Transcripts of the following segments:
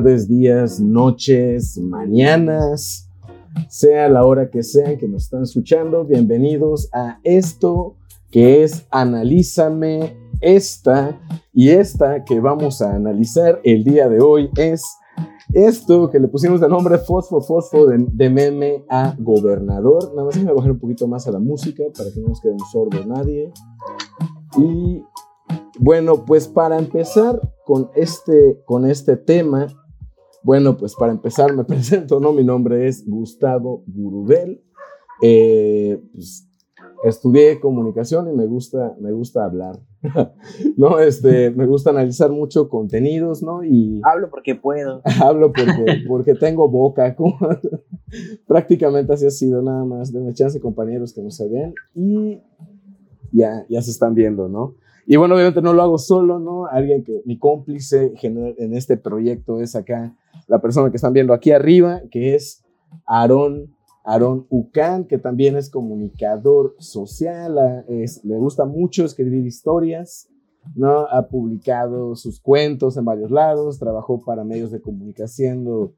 tardes, días, noches, mañanas, sea la hora que sea que nos están escuchando. Bienvenidos a esto que es Analízame esta y esta que vamos a analizar el día de hoy es esto que le pusimos de nombre Fosfo Fosfo de, meme a gobernador. Nada más voy a bajar un poquito más a la música para que no nos quedemos sordos nadie. Y bueno, pues para empezar con este, con este tema, bueno, pues para empezar me presento, ¿no? Mi nombre es Gustavo Gurubel. Eh, pues, estudié comunicación y me gusta, me gusta hablar, ¿no? Este, me gusta analizar mucho contenidos, ¿no? Y hablo porque puedo. hablo porque, porque tengo boca, prácticamente así ha sido nada más. de chance compañeros que no se ven y ya, ya se están viendo, ¿no? Y bueno, obviamente no lo hago solo, ¿no? Alguien que mi cómplice en este proyecto es acá la persona que están viendo aquí arriba, que es Aarón, Aarón Ucán, que también es comunicador social, es, le gusta mucho escribir historias, ¿no? Ha publicado sus cuentos en varios lados, trabajó para medios de comunicación,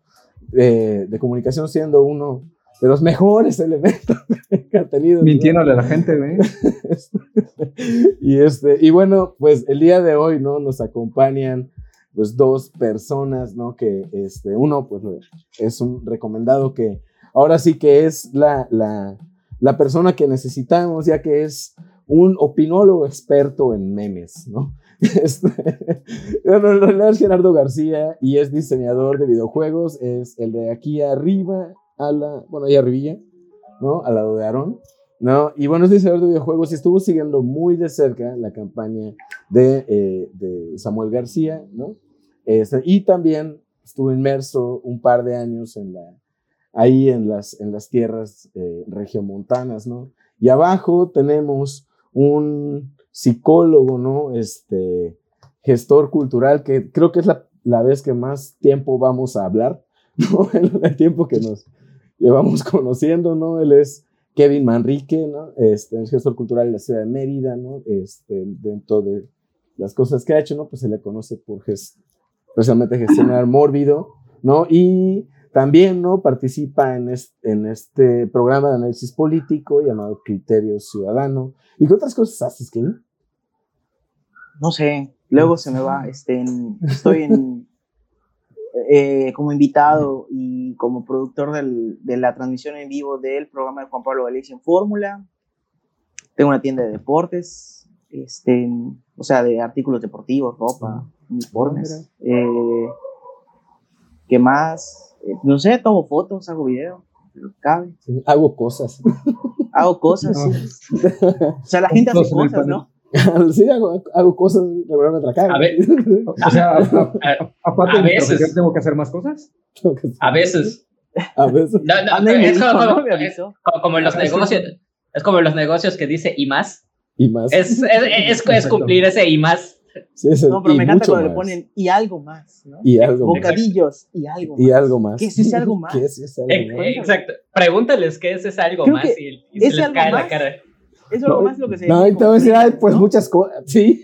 eh, de comunicación siendo uno de los mejores elementos que ha tenido. Mintiéndole a la gente, ¿ve? y, este, y bueno, pues el día de hoy, ¿no? Nos acompañan pues dos personas, ¿no? Que este, uno, pues es un recomendado que ahora sí que es la, la, la persona que necesitamos, ya que es un opinólogo experto en memes, ¿no? Este, bueno, es Gerardo García y es diseñador de videojuegos, es el de aquí arriba a la, bueno, ahí arribilla, ¿no? Al lado de Aaron. ¿no? Y bueno, es diseñador de videojuegos y estuvo siguiendo muy de cerca la campaña de, eh, de Samuel García, ¿no? Este, y también estuvo inmerso un par de años en la, ahí en las, en las tierras eh, regiomontanas, ¿no? Y abajo tenemos un psicólogo, ¿no? Este, gestor cultural, que creo que es la, la vez que más tiempo vamos a hablar. El tiempo que nos llevamos conociendo, ¿no? Él es Kevin Manrique, ¿no? Este, es gestor cultural de la ciudad de Mérida, ¿no? Este, dentro de las cosas que ha hecho, ¿no? Pues se le conoce por gest precisamente gestionar mórbido, ¿no? Y también, ¿no? Participa en este, en este programa de análisis político llamado Criterio Ciudadano. ¿Y qué otras cosas haces, Kevin? No sé, luego se me va, este, estoy en, eh, como invitado y como productor del, de la transmisión en vivo del programa de Juan Pablo Galicia en Fórmula. Tengo una tienda de deportes, este, o sea, de artículos deportivos, ropa, uniformes. Eh, ¿Qué más? Eh, no sé, tomo fotos, hago video, cabe. hago cosas. Hago cosas, sí. O sea, la gente hace cosas, ¿no? sí, hago, hago cosas de me atracar. A ver, o sea, aparte veces. ¿tengo que hacer más cosas? A veces. A veces. No, no, es como, como, en los negocios. Es como en los negocios que dice y más. Y más. Es, es, es, cumplir ese y más. Sí, no, pero me encanta cuando le ponen y algo más, ¿no? Y algo Bocadillos y algo más. Y algo más. ¿Qué es ese algo más? ¿Qué es ese algo más? Exacto. Pregúntales qué es ese algo más y, y se les cae la cara. Eso es lo más lo que se No, y te voy a decir, pues muchas cosas. Sí.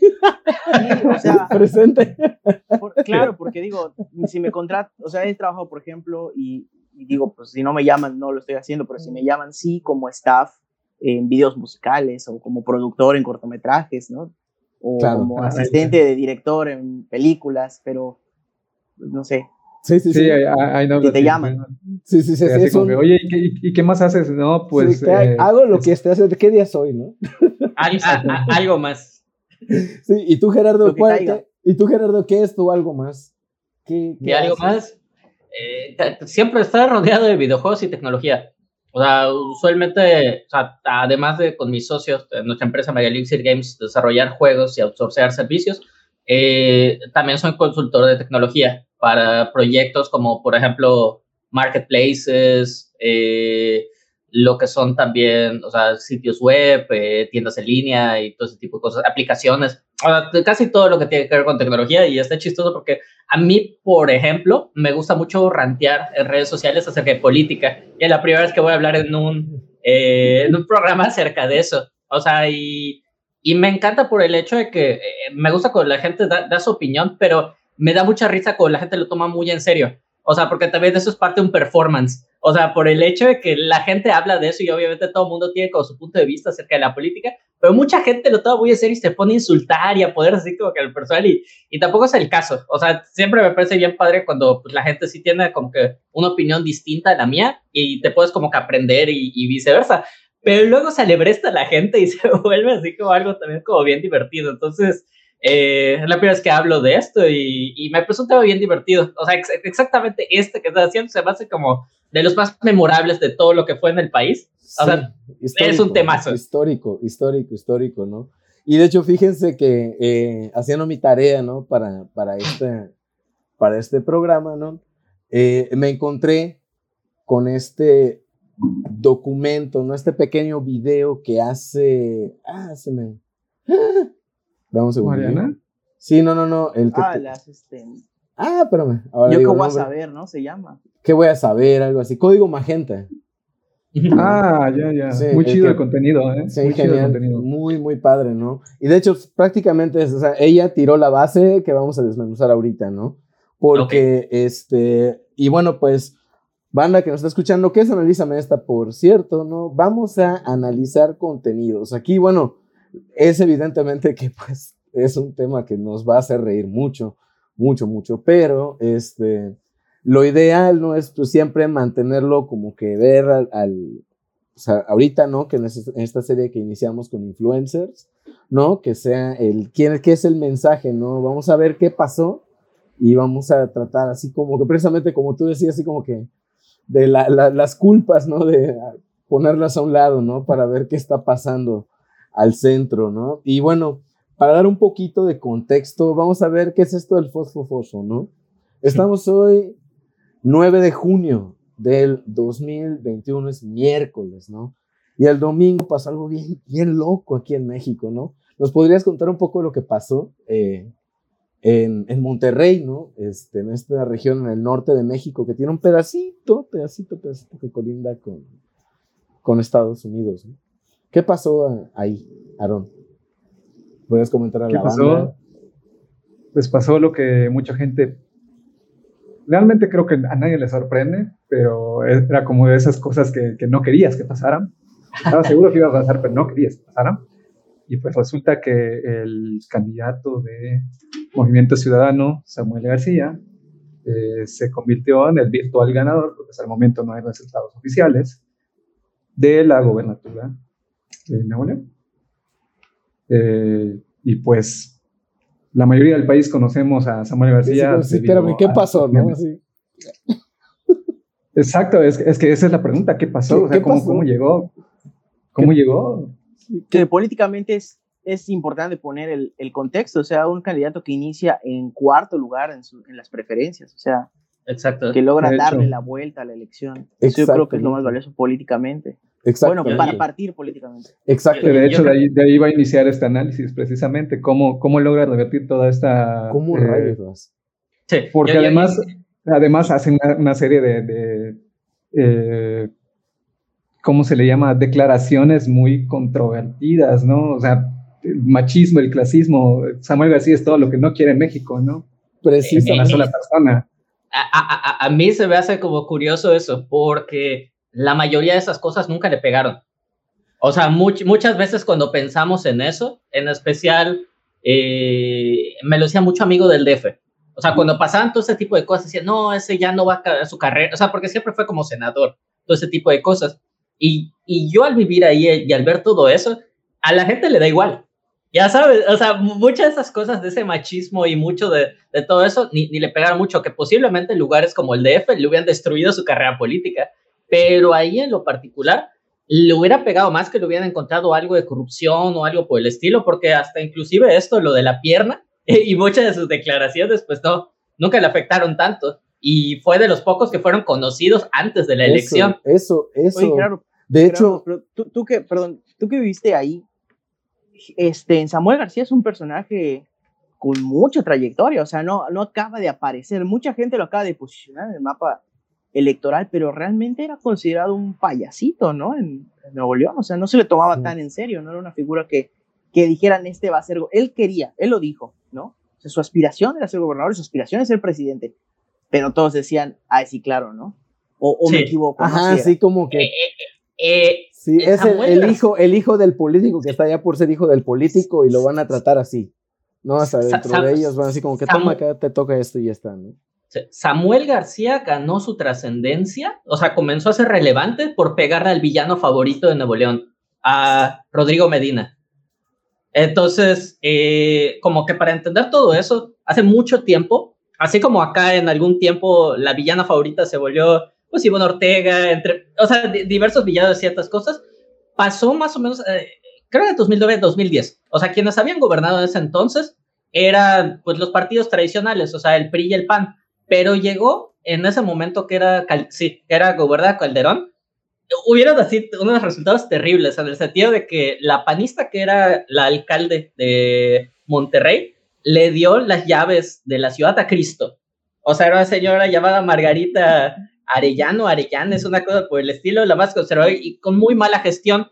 o sea, presente. claro, porque digo, si me contrato, o sea, he trabajado, por ejemplo, y, digo, pues si no me llaman, no lo estoy haciendo, pero si me llaman, sí, como staff en videos musicales o como productor en cortometrajes, ¿no? O como asistente de director en películas, pero pues, no sé, Sí, sí, sí. Hay, que te llaman. Sí, sí, sí. Oye, ¿y qué, más haces? No, pues. Eh, hago lo que esté haciendo. ¿Qué día soy, no? algo más. Sí, y tú, Gerardo, ¿cuál, ¿y tú, Gerardo, qué es tu algo más? ¿Qué, qué algo más? Eh, siempre estar rodeado de videojuegos y tecnología. O sea, usualmente, o sea, además de con mis socios, nuestra empresa Mega Elixir Games, desarrollar juegos y outsourcear servicios, eh, también soy consultor de tecnología para proyectos como, por ejemplo, marketplaces, eh, lo que son también, o sea, sitios web, eh, tiendas en línea y todo ese tipo de cosas, aplicaciones, casi todo lo que tiene que ver con tecnología y está chistoso porque a mí, por ejemplo, me gusta mucho rantear en redes sociales acerca de política y es la primera vez que voy a hablar en un, en un programa acerca de eso, o sea, y y me encanta por el hecho de que eh, me gusta cuando la gente da, su opinión, pero me da mucha risa cuando la gente lo toma muy en serio. O sea, porque también eso es parte de un performance. O sea, por el hecho de que la gente habla de eso y obviamente todo el mundo tiene como su punto de vista acerca de la política, pero mucha gente lo toma muy en serio y se pone a insultar y a poder así como que al personal y, y tampoco es el caso. O sea, siempre me parece bien padre cuando pues, la gente sí tiene como que una opinión distinta a la mía y te puedes como que aprender y, y viceversa. Pero luego se alebresta la gente y se vuelve así como algo también como bien divertido. Entonces, eh, es la primera vez que hablo de esto y, y me tema bien divertido. O sea, ex exactamente este que estás haciendo se me hace como de los más memorables de todo lo que fue en el país. O sea, es un temazo. Histórico, histórico, histórico, ¿no? Y de hecho, fíjense que eh, haciendo mi tarea, ¿no? Para, para, este, para este programa, ¿no? Eh, me encontré con este documento, ¿no? Este pequeño video que hace... Ah, se me... Vamos a ¿Mariana? Sí, no, no, no. El que ah, te- las, este, ah, espérame. Ahora yo qué digo voy a saber, ¿no? Se llama. ¿Qué voy a saber? Algo así. Código Magenta. Ah, ya, ya. Sí, muy chido que- el contenido, ¿eh? Sí, muy chido el genial. contenido. Muy, muy padre, ¿no? Y de hecho, prácticamente, es, o sea, ella tiró la base que vamos a desmenuzar ahorita, ¿no? Porque, este, y bueno, pues, banda que nos está escuchando, ¿qué es Analízame esta? Por cierto, ¿no? Vamos a analizar contenidos. Aquí, bueno, es evidentemente que, pues, es un tema que nos va a hacer reír mucho, mucho, mucho, pero, este, lo ideal, ¿no? Es pues, siempre mantenerlo como que ver al, al- ahorita, ¿no? Que en, es- en esta serie que iniciamos con influencers, ¿no? Que sea el, ¿quién, ¿qué es el mensaje, ¿no? Vamos a ver qué pasó y vamos a tratar así como que precisamente como tú decías, así como que de la- la- las culpas, ¿no? De ponerlas a un lado, ¿no? Para ver qué está pasando al centro, ¿no? Y bueno, para dar un poquito de contexto, vamos a ver qué es esto del fosfofoso, ¿no? Estamos hoy 9 de junio del 2021, es miércoles, ¿no? Y el domingo pasó algo bien, bien loco aquí en México, ¿no? ¿Nos podrías contar un poco de lo que pasó eh, en, en Monterrey, ¿no? Este, en esta región en el norte de México que tiene un pedacito, pedacito, pedacito que colinda con, con Estados Unidos, ¿no? ¿Qué pasó ahí, Aarón? ¿Puedes comentar a ¿Qué la pasó? banda? Pues pasó lo que mucha gente. Realmente creo que a nadie le sorprende, pero era como de esas cosas que, que no querías que pasaran. Estaba seguro que iba a pasar, pero no querías que pasaran. Y pues resulta que el candidato de Movimiento Ciudadano, Samuel García, eh, se convirtió en el virtual ganador, porque hasta el momento no hay resultados oficiales, de la gobernatura de Nuevo León. Eh, y pues la mayoría del país conocemos a Samuel García. Sí, sí, debido espérame, ¿qué a- pasó, no? Exacto, es, es que esa es la pregunta, ¿qué pasó? ¿Qué- O sea, qué ¿cómo, pasó? ¿Cómo llegó? ¿Cómo llegó? que políticamente es, es importante poner el, el contexto, o sea, un candidato que inicia en cuarto lugar en, su- en las preferencias, o sea, Exacto. que logra darle la vuelta a la elección. Eso yo creo que es lo más valioso políticamente. Exacto. Bueno, para partir políticamente. Exacto. De hecho, yo de ahí, de ahí va a iniciar este análisis precisamente, cómo, cómo logra revertir toda esta... ¿Cómo eh, rayos? Sí, Porque yo- yo- además, además hacen una, una serie de, de, eh, ¿cómo se le llama? Declaraciones muy controvertidas, ¿no? O sea, el machismo, el clasismo, Samuel García es todo lo que no quiere México, ¿no? Una Precisamente. sola persona. a, a- a- a mí se me hace como curioso eso, porque la mayoría de esas cosas nunca le pegaron. O sea, much- muchas veces cuando pensamos en eso, en especial, eh, me lo decía mucho amigo del DF. O sea, cuando pasaban todo ese tipo de cosas, decían, no, ese ya no va a su carrera. O sea, porque siempre fue como senador, todo ese tipo de cosas. Y, y yo al vivir ahí y al ver todo eso, a la gente le da igual. Ya sabes, o sea, muchas de esas cosas de ese machismo y mucho de, de todo eso ni, ni le pegaron mucho, que posiblemente en lugares como el DF le hubieran destruido su carrera política, pero ahí en lo particular le hubiera pegado más que le hubieran encontrado algo de corrupción o algo por el estilo, porque hasta inclusive esto, lo de la pierna y muchas de sus declaraciones, pues no, nunca le afectaron tanto. Y fue de los pocos que fueron conocidos antes de la elección. Eso, eso. Oye, claro, de hecho, tú, tú que, perdón, tú que viviste ahí, este, Samuel García es un personaje con mucha trayectoria, o sea, no, no acaba de aparecer, mucha gente lo acaba de posicionar en el mapa electoral, pero realmente era considerado un payasito, ¿no? En, en Nuevo León, o sea, no se le tomaba Sí. tan en serio, no era una figura que, que dijeran, este va a ser, él quería, él lo dijo, ¿no? su aspiración era ser gobernador, su aspiración es ser presidente. Pero todos decían, ay, sí, claro, ¿no? O, me equivoco. Ajá, sí, como que. Eh, eh, eh, sí, es el, hijo, el hijo del político que está allá por ser hijo del político y lo van a tratar así. No, hasta dentro de ellos van así como que toma acá, te toca esto y ya está, ¿no? Samuel García ganó su trascendencia, o sea, comenzó a ser relevante por pegarle al villano favorito de Nuevo León, a Rodrigo Medina. Entonces, eh, como que para entender todo eso, hace mucho tiempo, así como acá en algún tiempo la villana favorita se volvió, pues Ivonne Ortega, entre, o sea, diversos villanos de ciertas cosas, pasó más o menos, eh, creo que en 2009-2010. O sea, quienes habían gobernado en ese entonces eran pues los partidos tradicionales, o sea, el PRI y el PAN. Pero llegó en ese momento que era, sí, era Calderón, hubieron así unos resultados terribles, en el sentido de que la panista que era la alcalde de Monterrey le dio las llaves de la ciudad a Cristo. O sea, era una señora llamada Margarita Arellano, Arellán, es una cosa por el estilo, la más conservadora y con muy mala gestión.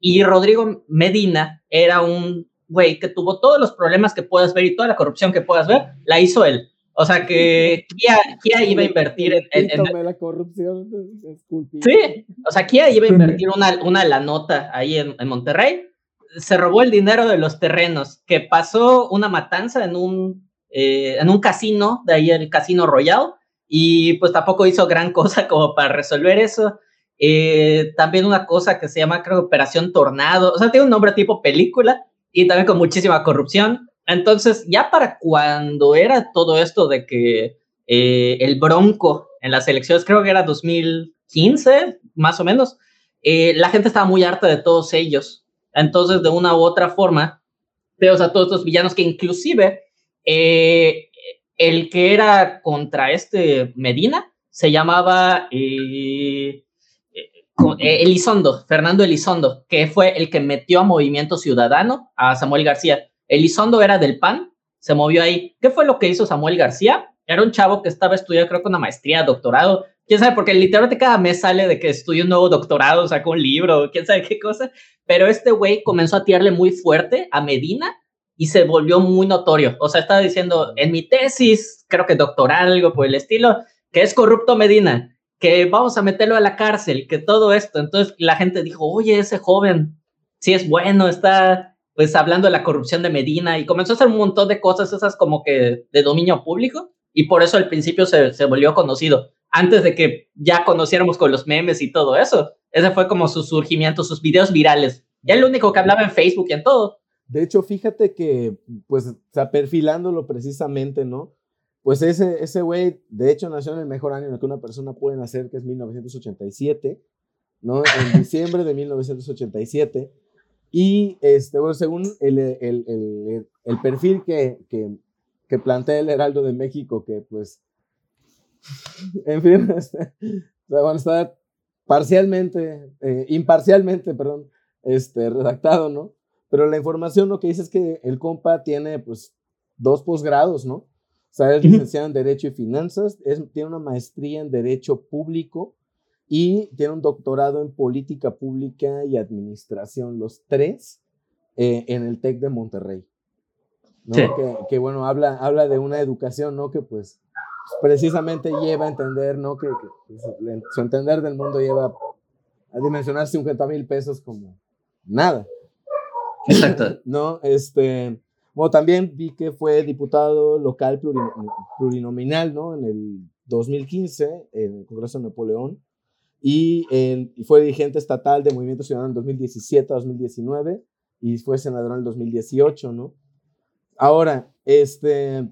Y Rodrigo Medina era un güey que tuvo todos los problemas que puedas ver y toda la corrupción que puedas ver, la hizo él. O sea que Kia, iba a invertir en, en, la corrupción. Sí, o sea, Kia iba a invertir una, una la nota ahí en, Monterrey. Se robó el dinero de los terrenos, que pasó una matanza en un, eh, en un casino, de ahí el Casino Royal, y pues tampoco hizo gran cosa como para resolver eso. Eh, también una cosa que se llama, creo, Operación Tornado, o sea, tiene un nombre tipo película y también con muchísima corrupción. Entonces, ya para cuando era todo esto de que eh, el Bronco en las elecciones, creo que era 2015, más o menos, eh, la gente estaba muy harta de todos ellos. Entonces, de una u otra forma, veo a todos estos villanos que inclusive eh, el que era contra este Medina se llamaba Elizondo, Fernando Elizondo, que fue el que metió a Movimiento Ciudadano a Samuel García. Elizondo era del PAN, se movió ahí. ¿Qué fue lo que hizo Samuel García? Era un chavo que estaba estudiando, creo que una maestría, doctorado. Quién sabe, porque literalmente cada mes sale de que estudia un nuevo doctorado, sacó un libro, quién sabe qué cosa. Pero este güey comenzó a tirarle muy fuerte a Medina y se volvió muy notorio. O sea, estaba diciendo en mi tesis, creo que doctoral, algo por el estilo, que es corrupto Medina, que vamos a meterlo a la cárcel, que todo esto. Entonces la gente dijo, oye, ese joven, sí es bueno, está pues hablando de la corrupción de Medina y comenzó a hacer un montón de cosas esas como que de dominio público y por eso al principio se, se volvió conocido, antes de que ya conociéramos con los memes y todo eso. Ese fue como su surgimiento, sus videos virales. Ya el único que hablaba en Facebook y en todo. De hecho, fíjate que, pues, o perfilándolo precisamente, ¿no? Pues ese, ese güey, de hecho, nació en el mejor año en el que una persona puede nacer, que es 1987, ¿no? En diciembre de 1987. Y este, bueno, según el, el, el, el perfil que, que, que, plantea el Heraldo de México, que pues, en fin, este, bueno, está parcialmente, eh, imparcialmente, perdón, este, redactado, ¿no? Pero la información lo que dice es que el compa tiene pues dos posgrados, ¿no? O sea, es licenciado en Derecho y Finanzas, es, tiene una maestría en Derecho Público y tiene un doctorado en política pública y administración, los tres eh, en el TEC de Monterrey. ¿no? Que, que, bueno, habla, habla de una educación, ¿no? Que pues precisamente lleva a entender, ¿no? Que, pues, su entender del mundo lleva a dimensionar 50 mil pesos como nada. Exacto. ¿No? Este, bueno, también vi que fue diputado local plurinominal, ¿no? En el 2015, en el Congreso de Napoleón y, fue dirigente estatal de Movimiento Ciudadano en 2017 a 2019 y fue senador en el 2018, ¿no? Ahora, este,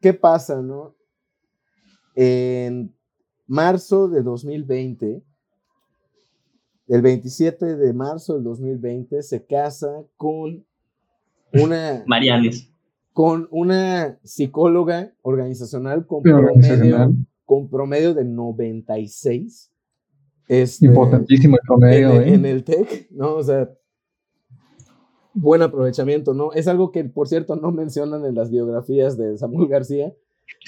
¿qué pasa, no? En marzo de 2020, el 27 de marzo del 2020, se casa con una... Marianes. Con una psicóloga organizacional con promedio, con promedio de 96 este, Importantísimo el promedio. En, ¿eh? el TEC, ¿no? O sea, buen aprovechamiento, ¿no? Es algo que, por cierto, no mencionan en las biografías de Samuel García,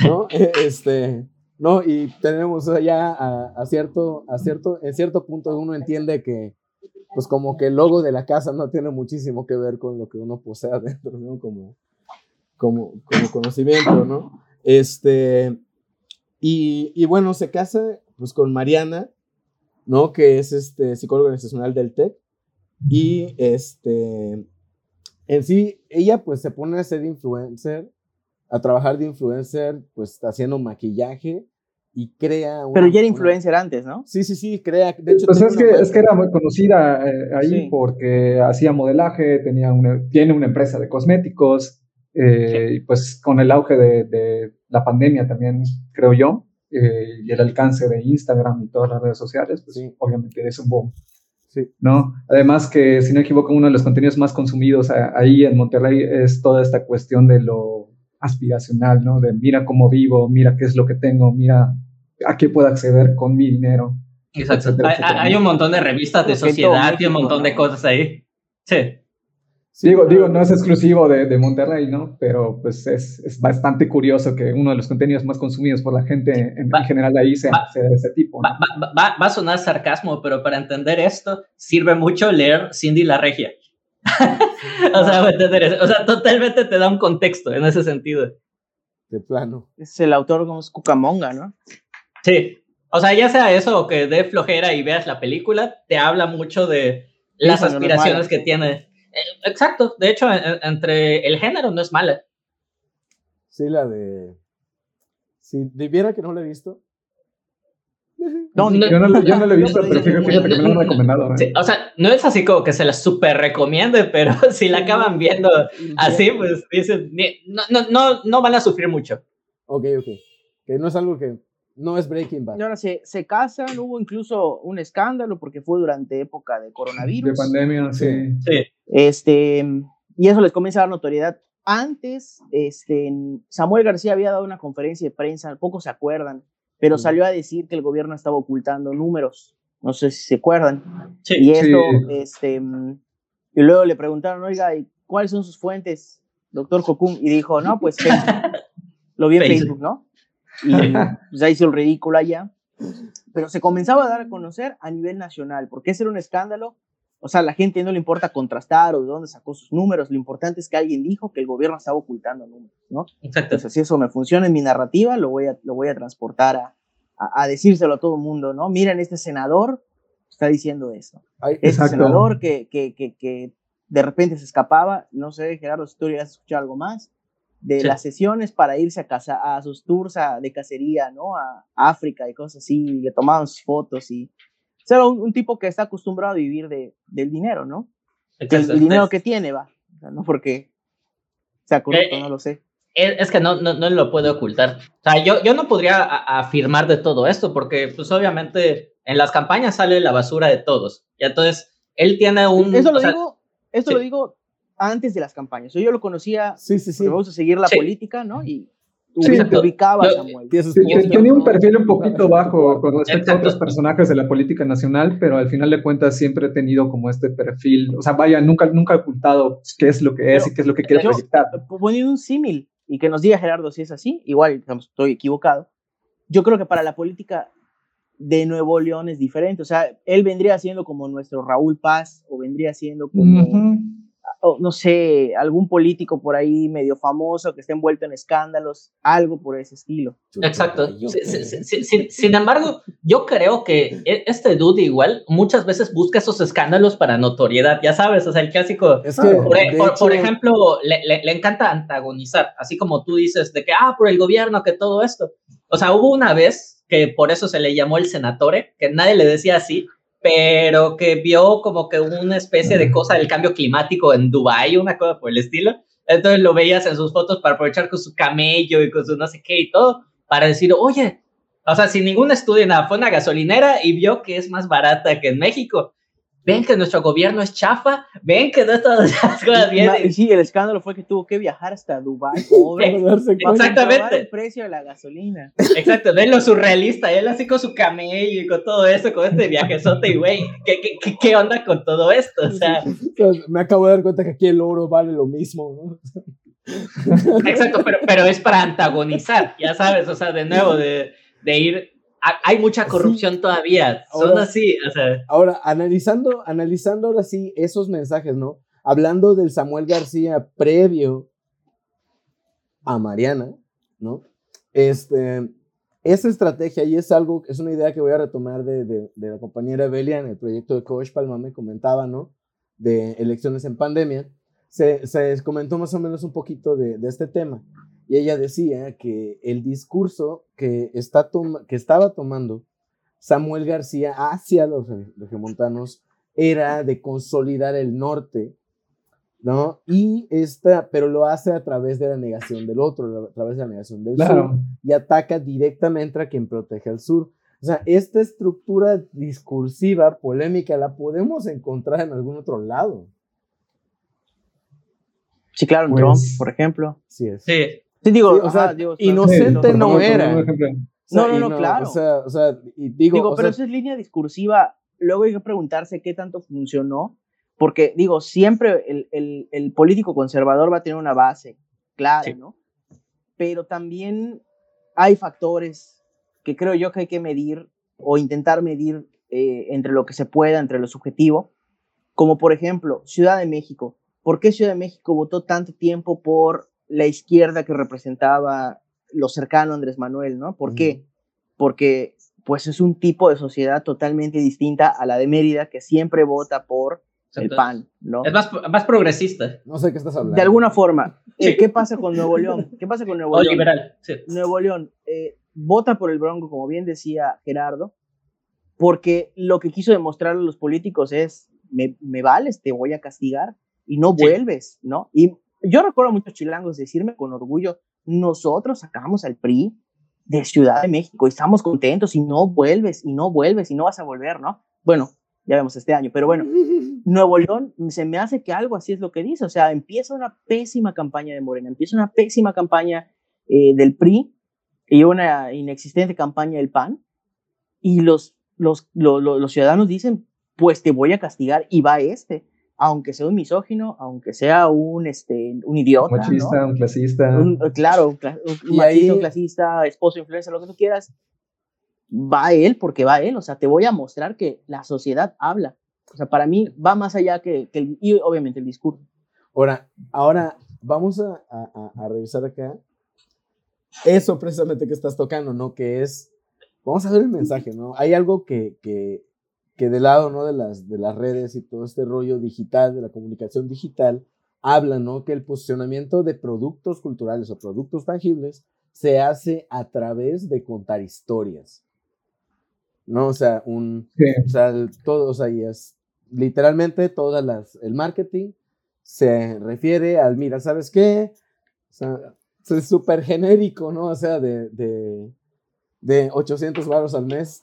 ¿no? este, ¿no? Y tenemos ya a, cierto, a cierto, en cierto punto uno entiende que, pues como que el logo de la casa no tiene muchísimo que ver con lo que uno posee adentro, ¿no? Como, como, como conocimiento, ¿no? Este, y, y, bueno, se casa pues con Mariana, ¿no? Que es este psicóloga organizacional del TEC. Y este, en sí, ella pues se pone a ser influencer, a trabajar de influencer, pues haciendo maquillaje y crea... Pero ya era influencer antes, ¿no? Sí, sí, sí, crea... De hecho, pues es que, es que era muy conocida eh, ahí porque hacía modelaje, tenía una, tiene una empresa de cosméticos, eh, y pues con el auge de, de, la pandemia también, creo yo, eh, y el alcance de Instagram y todas las redes sociales, pues obviamente es un boom. Sí. ¿no? Además que, si no me equivoco, uno de los contenidos más consumidos ahí en Monterrey es toda esta cuestión de lo aspiracional, ¿no? De mira cómo vivo, mira qué es lo que tengo, mira a qué puedo acceder con mi dinero. Exacto. hay, un montón de revistas de sociedad y un montón de cosas ahí. Sí. Digo, digo, no es exclusivo de, de Monterrey, ¿no? Pero pues es, es, bastante curioso que uno de los contenidos más consumidos por la gente en, general ahí sea, de ese tipo. Va, va, va, a sonar sarcasmo, pero para entender esto sirve mucho leer Cindy la Regia. o, sea, o sea, totalmente te da un contexto en ese sentido. De plano. Es el autor como es Cucamonga, ¿no? Sí. O sea, ya sea eso o que dé flojera y veas la película, te habla mucho de las aspiraciones que tiene. Eh, exacto. De hecho, entre el género no es mala. Sí, la de. Si viera que no la he visto, no, yo, no, yo, no, lo he visto, pero fíjate, que me lo han recomendado. ¿eh? o sea, no es así como que se la súper recomiende, pero si la acaban viendo así, pues dicen, no, no, no, no van a sufrir mucho. Ok, ok. Que no es algo que no es Breaking Bad. Y ahora se, se casan, hubo incluso un escándalo porque fue durante época de coronavirus. De pandemia, sí. sí. Este, y eso les comienza a dar notoriedad. Antes, este, Samuel García había dado una conferencia de prensa, pocos se acuerdan, pero salió a decir que el gobierno estaba ocultando números. No sé si se acuerdan. Sí, y esto, este, y luego le preguntaron, oiga, ¿y cuáles son sus fuentes, doctor Jokun? Y dijo, no, pues Lo vi en Facebook, ¿¿no? Y pues ahí hizo el ridículo allá. Pero se comenzaba a dar a conocer a nivel nacional, porque ese era un escándalo. O sea, a la gente no le importa contrastar o de dónde sacó sus números, lo importante es que alguien dijo que el gobierno estaba ocultando números, ¿no? Exacto. Entonces, si eso me funciona en mi narrativa, lo voy a, lo voy a transportar a, a, decírselo a todo el mundo, ¿no? Miren, este senador está diciendo eso. este senador que, que, que, que, de repente se escapaba, no sé, Gerardo, si tú querías escuchar algo más, de las sesiones para irse a, casa, a sus tours de cacería, ¿no? A África y cosas así, y le tomaban sus fotos y... O sea, un, tipo que está acostumbrado a vivir de, del dinero, ¿no? El, dinero que tiene, va. no porque sea correcto, eh, no lo sé. Es que no, no, no, lo puede ocultar. O sea, yo, yo no podría afirmar de todo esto porque, pues obviamente, en las campañas sale la basura de todos. Y entonces, él tiene un... Eso lo digo, lo digo antes de las campañas. Yo, lo conocía, sí, sí, sí. vamos a seguir la política, ¿no? Y sí, te ubicaba, Samuel. tenía un perfil un poquito bajo con respecto a otros personajes de la política nacional, pero al final de cuentas siempre he tenido como este perfil, o sea, vaya, nunca, nunca he ocultado qué es lo que es y qué es lo que quiere proyectar. Poniendo un símil, y que nos diga Gerardo si es así, igual estoy equivocado. Yo creo que para la política de Nuevo León es diferente, o sea, él vendría siendo como nuestro Raúl Paz o vendría siendo como no sé, algún político por ahí medio famoso que esté envuelto en escándalos, algo por ese estilo. Exacto. Sin, embargo, yo creo que e, este dude igual muchas veces busca esos escándalos para notoriedad, ya sabes, o sea, el clásico, por, ejemplo, le, le, encanta antagonizar, así como tú dices, de que, ah, por el gobierno, que todo esto. O sea, hubo una vez que por eso se le llamó el senatore, que nadie le decía así, pero que vio como que una especie de cosa del cambio climático en Dubái, una cosa por el estilo. Entonces lo veías en sus fotos para aprovechar con su camello y con su no sé qué y todo, para decir, oye, o sea, sin ningún estudio, nada, fue una gasolinera y vio que es más barata que en México ven que nuestro gobierno es chafa, ven que no todas las cosas bien. Sí, el escándalo fue que tuvo que viajar hasta Dubái, Exactamente. el precio de la gasolina. Exacto, ven lo surrealista, él así con su camello y con todo eso, con este viajezote y güey, ¿qué, qué, qué, onda con todo esto? O sea, me acabo de dar cuenta que aquí el oro vale lo mismo, ¿no? Exacto, pero, pero es para antagonizar, ya sabes, o sea, de nuevo, de, de ir hay mucha corrupción todavía. Son así. Ahora, analizando, analizando ahora sí esos mensajes, ¿no? Hablando del Samuel García previo a Mariana, ¿no? Este, esa estrategia, y es algo, es una idea que voy a retomar de, de, la compañera Belia en el proyecto de Coach Palma, me comentaba, ¿no? De elecciones en pandemia. Se, se comentó más o menos un poquito de, de, este tema. Y ella decía que el discurso que, está que estaba tomando Samuel García hacia los regiomontanos era de consolidar el norte ¿no? Y esta, pero lo hace a través de la negación del otro, a través de la negación del sur, y ataca directamente a quien protege al sur. O sea, esta estructura discursiva, polémica, la podemos encontrar en algún otro lado. Sí, claro, en Trump, pues, por ejemplo. Sí, es. Sí. Sí, digo, o sea, inocente no, era. no, no, no, claro. O sea, o sea y digo, digo pero esa es línea discursiva. Luego hay que preguntarse qué tanto funcionó porque digo, siempre el, político conservador va a tener una base clara, ¿no? Pero también hay factores que creo yo que hay que medir o intentar medir eh, entre lo que se pueda, entre lo subjetivo, como por ejemplo Ciudad de México. ¿Por qué Ciudad de México votó tanto tiempo por la izquierda que representaba lo cercano a Andrés Manuel, ¿no? ¿Por qué? Porque pues es un tipo de sociedad totalmente distinta a la de Mérida que siempre vota por el PAN, ¿no? Es más, más, progresista. No sé qué estás hablando. De alguna forma. Eh, ¿Qué pasa con Nuevo León? ¿Qué pasa con Nuevo o León? liberal, Nuevo León eh, vota por el Bronco, como bien decía Gerardo, porque lo que quiso demostrar a los políticos es, me, me vales, te voy a castigar y no vuelves, ¿no? Y yo recuerdo a muchos chilangos decirme con orgullo, nosotros sacamos al PRI de Ciudad de México y estamos contentos y no vuelves y no vuelves y no vas a volver, ¿no? Bueno, ya vemos este año, pero bueno, Nuevo León se me hace que algo así es lo que dice, o sea, empieza una pésima campaña de Morena, empieza una pésima campaña eh, del PRI y una inexistente campaña del PAN, y los, los, los ciudadanos dicen, pues te voy a castigar y va este, aunque sea un misógino, aunque sea un, este, un idiota. Un machista, un clasista. claro, un, machista, un clasista, esposo, influencer, lo que tú quieras va él porque va él, o sea, te voy a mostrar que la sociedad habla. O sea, para mí va más allá que, el, y obviamente el discurso. Ahora, ahora vamos a, a, revisar acá eso precisamente que estás tocando, ¿no? Que es, vamos a ver el mensaje, ¿no? Hay algo que, que, que del lado, ¿no? De las, de las redes y todo este rollo digital, de la comunicación digital, habla, ¿no? Que el posicionamiento de productos culturales o productos tangibles se hace a través de contar historias. ¿no? O sea, un, o sea, todo, o sea, y es literalmente todas las, el marketing se refiere al, mira, ¿sabes qué? O sea, es súper genérico, ¿no? O sea, de, de, de 800 baros al mes,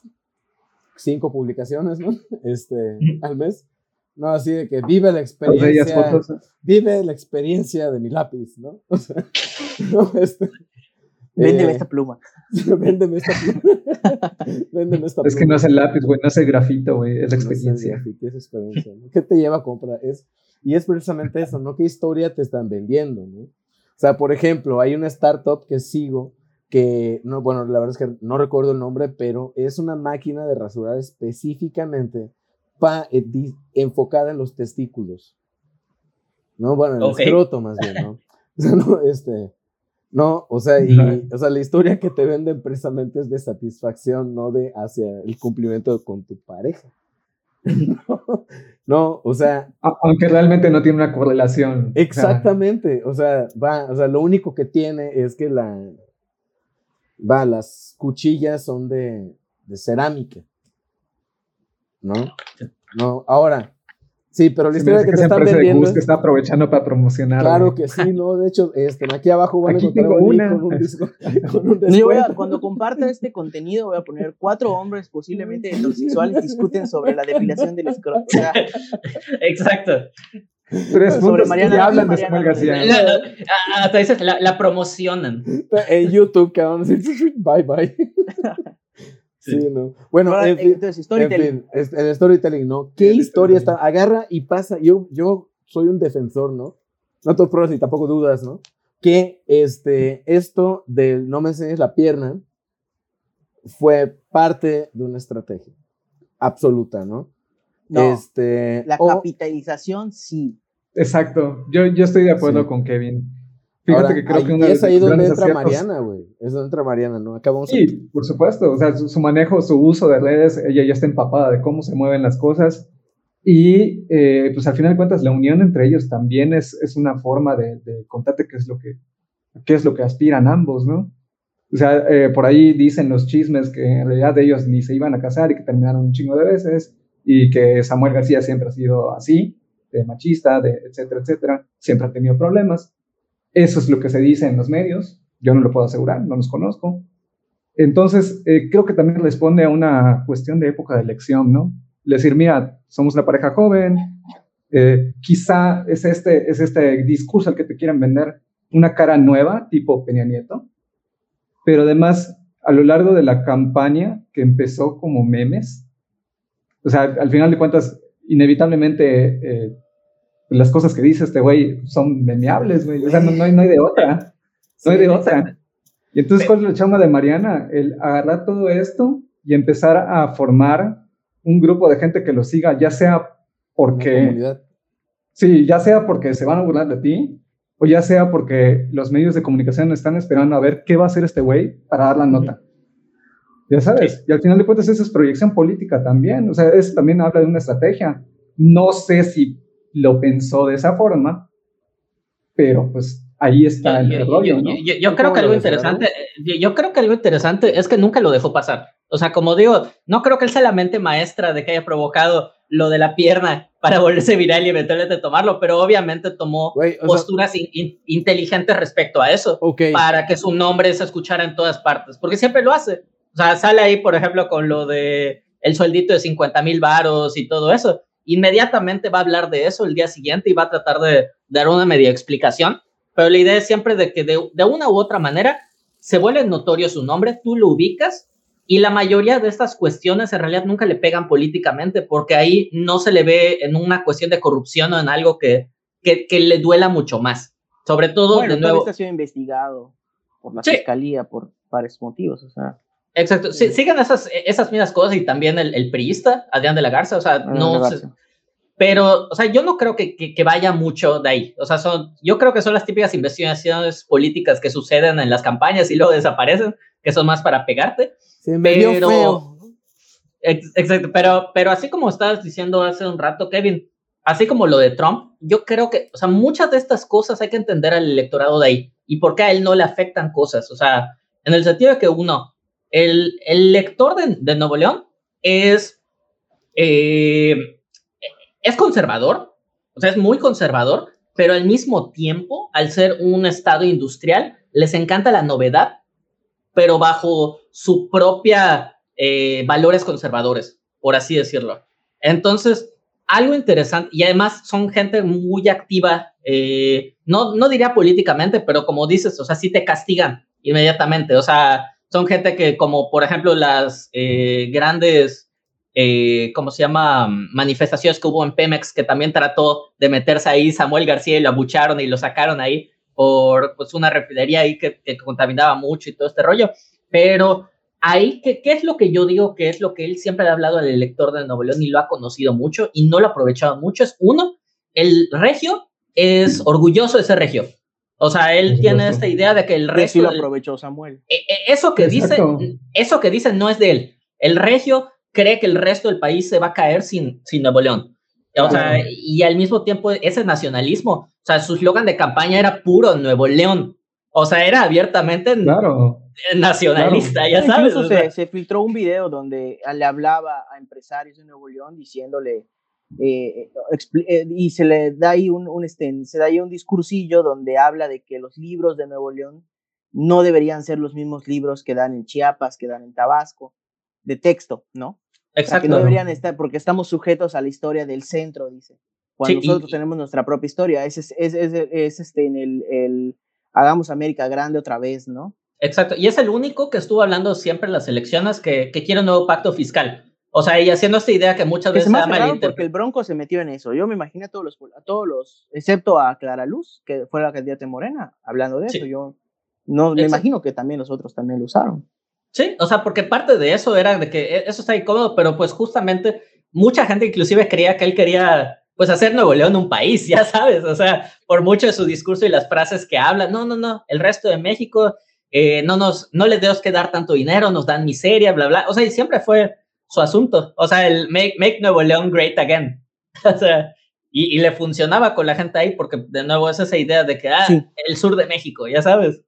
cinco publicaciones, ¿no? Este, al mes. No, así de que vive la experiencia. Vive la experiencia de mi lápiz, ¿no? O sea, no, este, Véndeme eh, esta pluma. Véndeme esta pluma. Véndeme esta pluma. Es que no es el lápiz, güey, no es el grafito, güey, es la experiencia. es experiencia. ¿Qué te lleva a comprar? Es, y es precisamente eso, ¿no? ¿Qué historia te están vendiendo, no? O sea, por ejemplo, hay una startup que sigo que, no, bueno, la verdad es que no recuerdo el nombre, pero es una máquina de rasurar específicamente pa, eh, enfocada en los testículos. ¿No? Bueno, en el escroto más bien, ¿no? O sea, no, este no, o sea, y, o sea, la historia que te venden precisamente es de satisfacción, no de hacia el cumplimiento con tu pareja. no, o sea. Aunque realmente no tiene una correlación. Exactamente, o sea, va, o sea, lo único que tiene es que la. Va, las cuchillas son de, de cerámica. ¿No? No, ahora, Sí, pero la historia que, te están vendiendo. que está aprovechando para promocionar. Claro que sí, ¿no? De hecho, este, aquí abajo van a encontrar un una. con un, disco, cuando comparta este contenido, voy a poner cuatro hombres, posiblemente heterosexuales, discuten sobre la depilación del escroto. Exacto. Tres sobre Mariana, y hablan de Samuel García. hasta dices, la, la promocionan. En YouTube, que van a decir, bye bye. Sí, ¿no? Bueno, en fin, entonces, storytelling. el storytelling, ¿no? ¿Qué historia está? Agarra y pasa. Yo, yo soy un defensor, ¿no? No te pruebas y tampoco dudas, ¿no? Que este, esto del no me enseñes la pierna fue parte de una estrategia absoluta, ¿no? No este, la capitalización, sí. Exacto. Yo, yo estoy de acuerdo con Kevin. Fíjate que creo que una es ahí donde entra Mariana, güey. Es donde entra Mariana, ¿no? Acabamos. Sí, por supuesto. O sea, su, manejo, su uso de redes, ella ya está empapada de cómo se mueven las cosas. Y eh, pues al final de cuentas, la unión entre ellos también es, es una forma de, de, contarte qué es lo que, qué es lo que aspiran ambos, ¿no? O sea, eh, por ahí dicen los chismes que en realidad ellos ni se iban a casar y que terminaron un chingo de veces y que Samuel García siempre ha sido así, de machista, de etcétera, etcétera, siempre ha tenido problemas. Eso es lo que se dice en los medios, yo no lo puedo asegurar, no los conozco. Entonces, eh, creo que también responde a una cuestión de época de elección, ¿no? Decir, mira, somos una pareja joven, eh, quizá es este, es este discurso al que te quieran vender una cara nueva, tipo Peña Nieto, pero además, a lo largo de la campaña, que empezó como memes, o sea, al final de cuentas, inevitablemente eh, las cosas que dice este güey son memeables, güey. O sea, no, hay, no hay de otra. No hay de otra. Y entonces, ¿cuál es la chamba de Mariana? El agarrar todo esto y empezar a formar un grupo de gente que lo siga, ya sea porque... Sí, ya sea porque se van a burlar de ti, o ya sea porque los medios de comunicación están esperando a ver qué va a hacer este güey para dar la nota. Ya sabes, y al final de cuentas eso es proyección política también, o sea, eso también habla de una estrategia. No sé si lo pensó de esa forma, pero pues ahí está el rollo, ¿no? Yo, creo que algo interesante, yo creo que algo interesante es que nunca lo dejó pasar. O sea, como digo, no creo que él sea la mente maestra de que haya provocado lo de la pierna para volverse viral y eventualmente tomarlo, pero obviamente tomó posturas inteligentes respecto a eso, para que su nombre se escuchara en todas partes, porque siempre lo hace. O sea, sale ahí, por ejemplo, con lo de el sueldito de 50 mil varos y todo eso inmediatamente va a hablar de eso el día siguiente y va a tratar de dar una media explicación, pero la idea es siempre de que de, una u otra manera se vuelve notorio su nombre, tú lo ubicas y la mayoría de estas cuestiones en realidad nunca le pegan políticamente porque ahí no se le ve en una cuestión de corrupción o en algo que, que, le duela mucho más. Sobre todo, de nuevo... está siendo investigado por la fiscalía por varios motivos, o sea... Exacto, sí, siguen esas, esas mismas cosas y también el, el priista, Adrián de la Garza, o sea, ah, no... pero, o sea, yo no creo que, que, vaya mucho de ahí. O sea, son, yo creo que son las típicas investigaciones políticas que suceden en las campañas y luego desaparecen, que son más para pegarte. Se me pero, feo. exacto, pero, pero así como estabas diciendo hace un rato, Kevin, así como lo de Trump, yo creo que, o sea, muchas de estas cosas hay que entender al electorado de ahí y por qué a él no le afectan cosas. O sea, en el sentido de que uno, el, el lector de, Nuevo León es, eh, es conservador, o sea, es muy conservador, pero al mismo tiempo, al ser un estado industrial, les encanta la novedad, pero bajo su propia eh, valores conservadores, por así decirlo. Entonces, algo interesante, y además son gente muy activa, eh, no, no diría políticamente, pero como dices, o sea, sí te castigan inmediatamente, o sea, son gente que, como por ejemplo las eh, grandes, eh, ¿cómo se llama? Manifestaciones que hubo en Pemex, que también trató de meterse ahí Samuel García y lo abucharon y lo sacaron ahí por pues, una refinería ahí que, contaminaba mucho y todo este rollo. Pero ahí, ¿qué, ¿qué es lo que yo digo que es lo que él siempre ha hablado al elector de Nuevo León y lo ha conocido mucho y no lo ha aprovechado mucho? Es uno, el regio es orgulloso de ser regio. O sea, él tiene esta idea de que el resto... Sí lo aprovechó Samuel. E, e, eso que dice, eso que dice no es de él. El regio cree que el resto del país se va a caer sin, sin Nuevo León. O sea, y al mismo tiempo ese nacionalismo, o sea, su eslogan de campaña era puro Nuevo León. O sea, era abiertamente nacionalista, ya sabes. Incluso se, se, filtró un video donde le hablaba a empresarios de Nuevo León diciéndole eh, eh, y se le da ahí un, un este, se da ahí un discursillo donde habla de que los libros de Nuevo León no deberían ser los mismos libros que dan en Chiapas, que dan en Tabasco, de texto, ¿no? Exacto. que no deberían estar, porque estamos sujetos a la historia del centro, dice. Cuando nosotros tenemos nuestra propia historia, es, es, es, es, este en el, el, hagamos América grande otra vez, ¿no? Exacto, y es el único que estuvo hablando siempre en las elecciones que, que quiere un nuevo pacto fiscal. O sea, y haciendo esta idea que muchas veces se llama porque el Bronco se metió en eso. Yo me imagino a todos los, a todos los excepto a Clara Luz, que fue la candidata de Morena, hablando de eso. Yo no me imagino que también los otros también lo usaron. Sí, o sea, porque parte de eso era de que e, eso está incómodo, pero pues justamente mucha gente inclusive creía que él quería pues hacer Nuevo León un país, ya sabes, o sea, por mucho de su discurso y las frases que habla, no, no, no, el resto de México eh, no nos, no les debemos que dar tanto dinero, nos dan miseria, bla, bla, o sea, y siempre fue su asunto, o sea, el make, make Nuevo León great again, o sea, y, le funcionaba con la gente ahí porque de nuevo es esa idea de que, ah, el sur de México, ya sabes.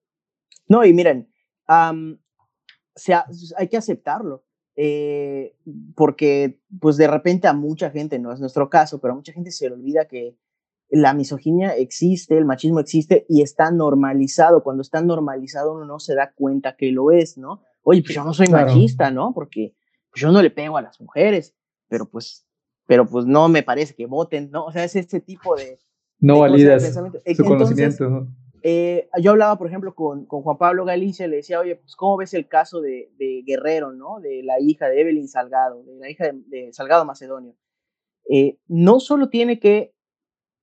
No, y miren, sea, hay que aceptarlo. Eh, porque pues de repente a mucha gente, no es nuestro caso, pero a mucha gente se le olvida que la misoginia existe, el machismo existe y está normalizado. Cuando está normalizado uno no se da cuenta que lo es, ¿no? Oye, pues yo no soy machista, ¿no? Porque pues, yo no le pego a las mujeres, pero pues, pero pues no me parece que voten, ¿no? O sea, es ese tipo de... No validas su conocimiento, ¿no? Eh, yo hablaba, por ejemplo, con, con, Juan Pablo Galicia, le decía, oye, pues, ¿cómo ves el caso de, de, Guerrero, ¿no? De la hija de Evelyn Salgado, de la hija de, Salgado Macedonio. Eh, no solo tiene que,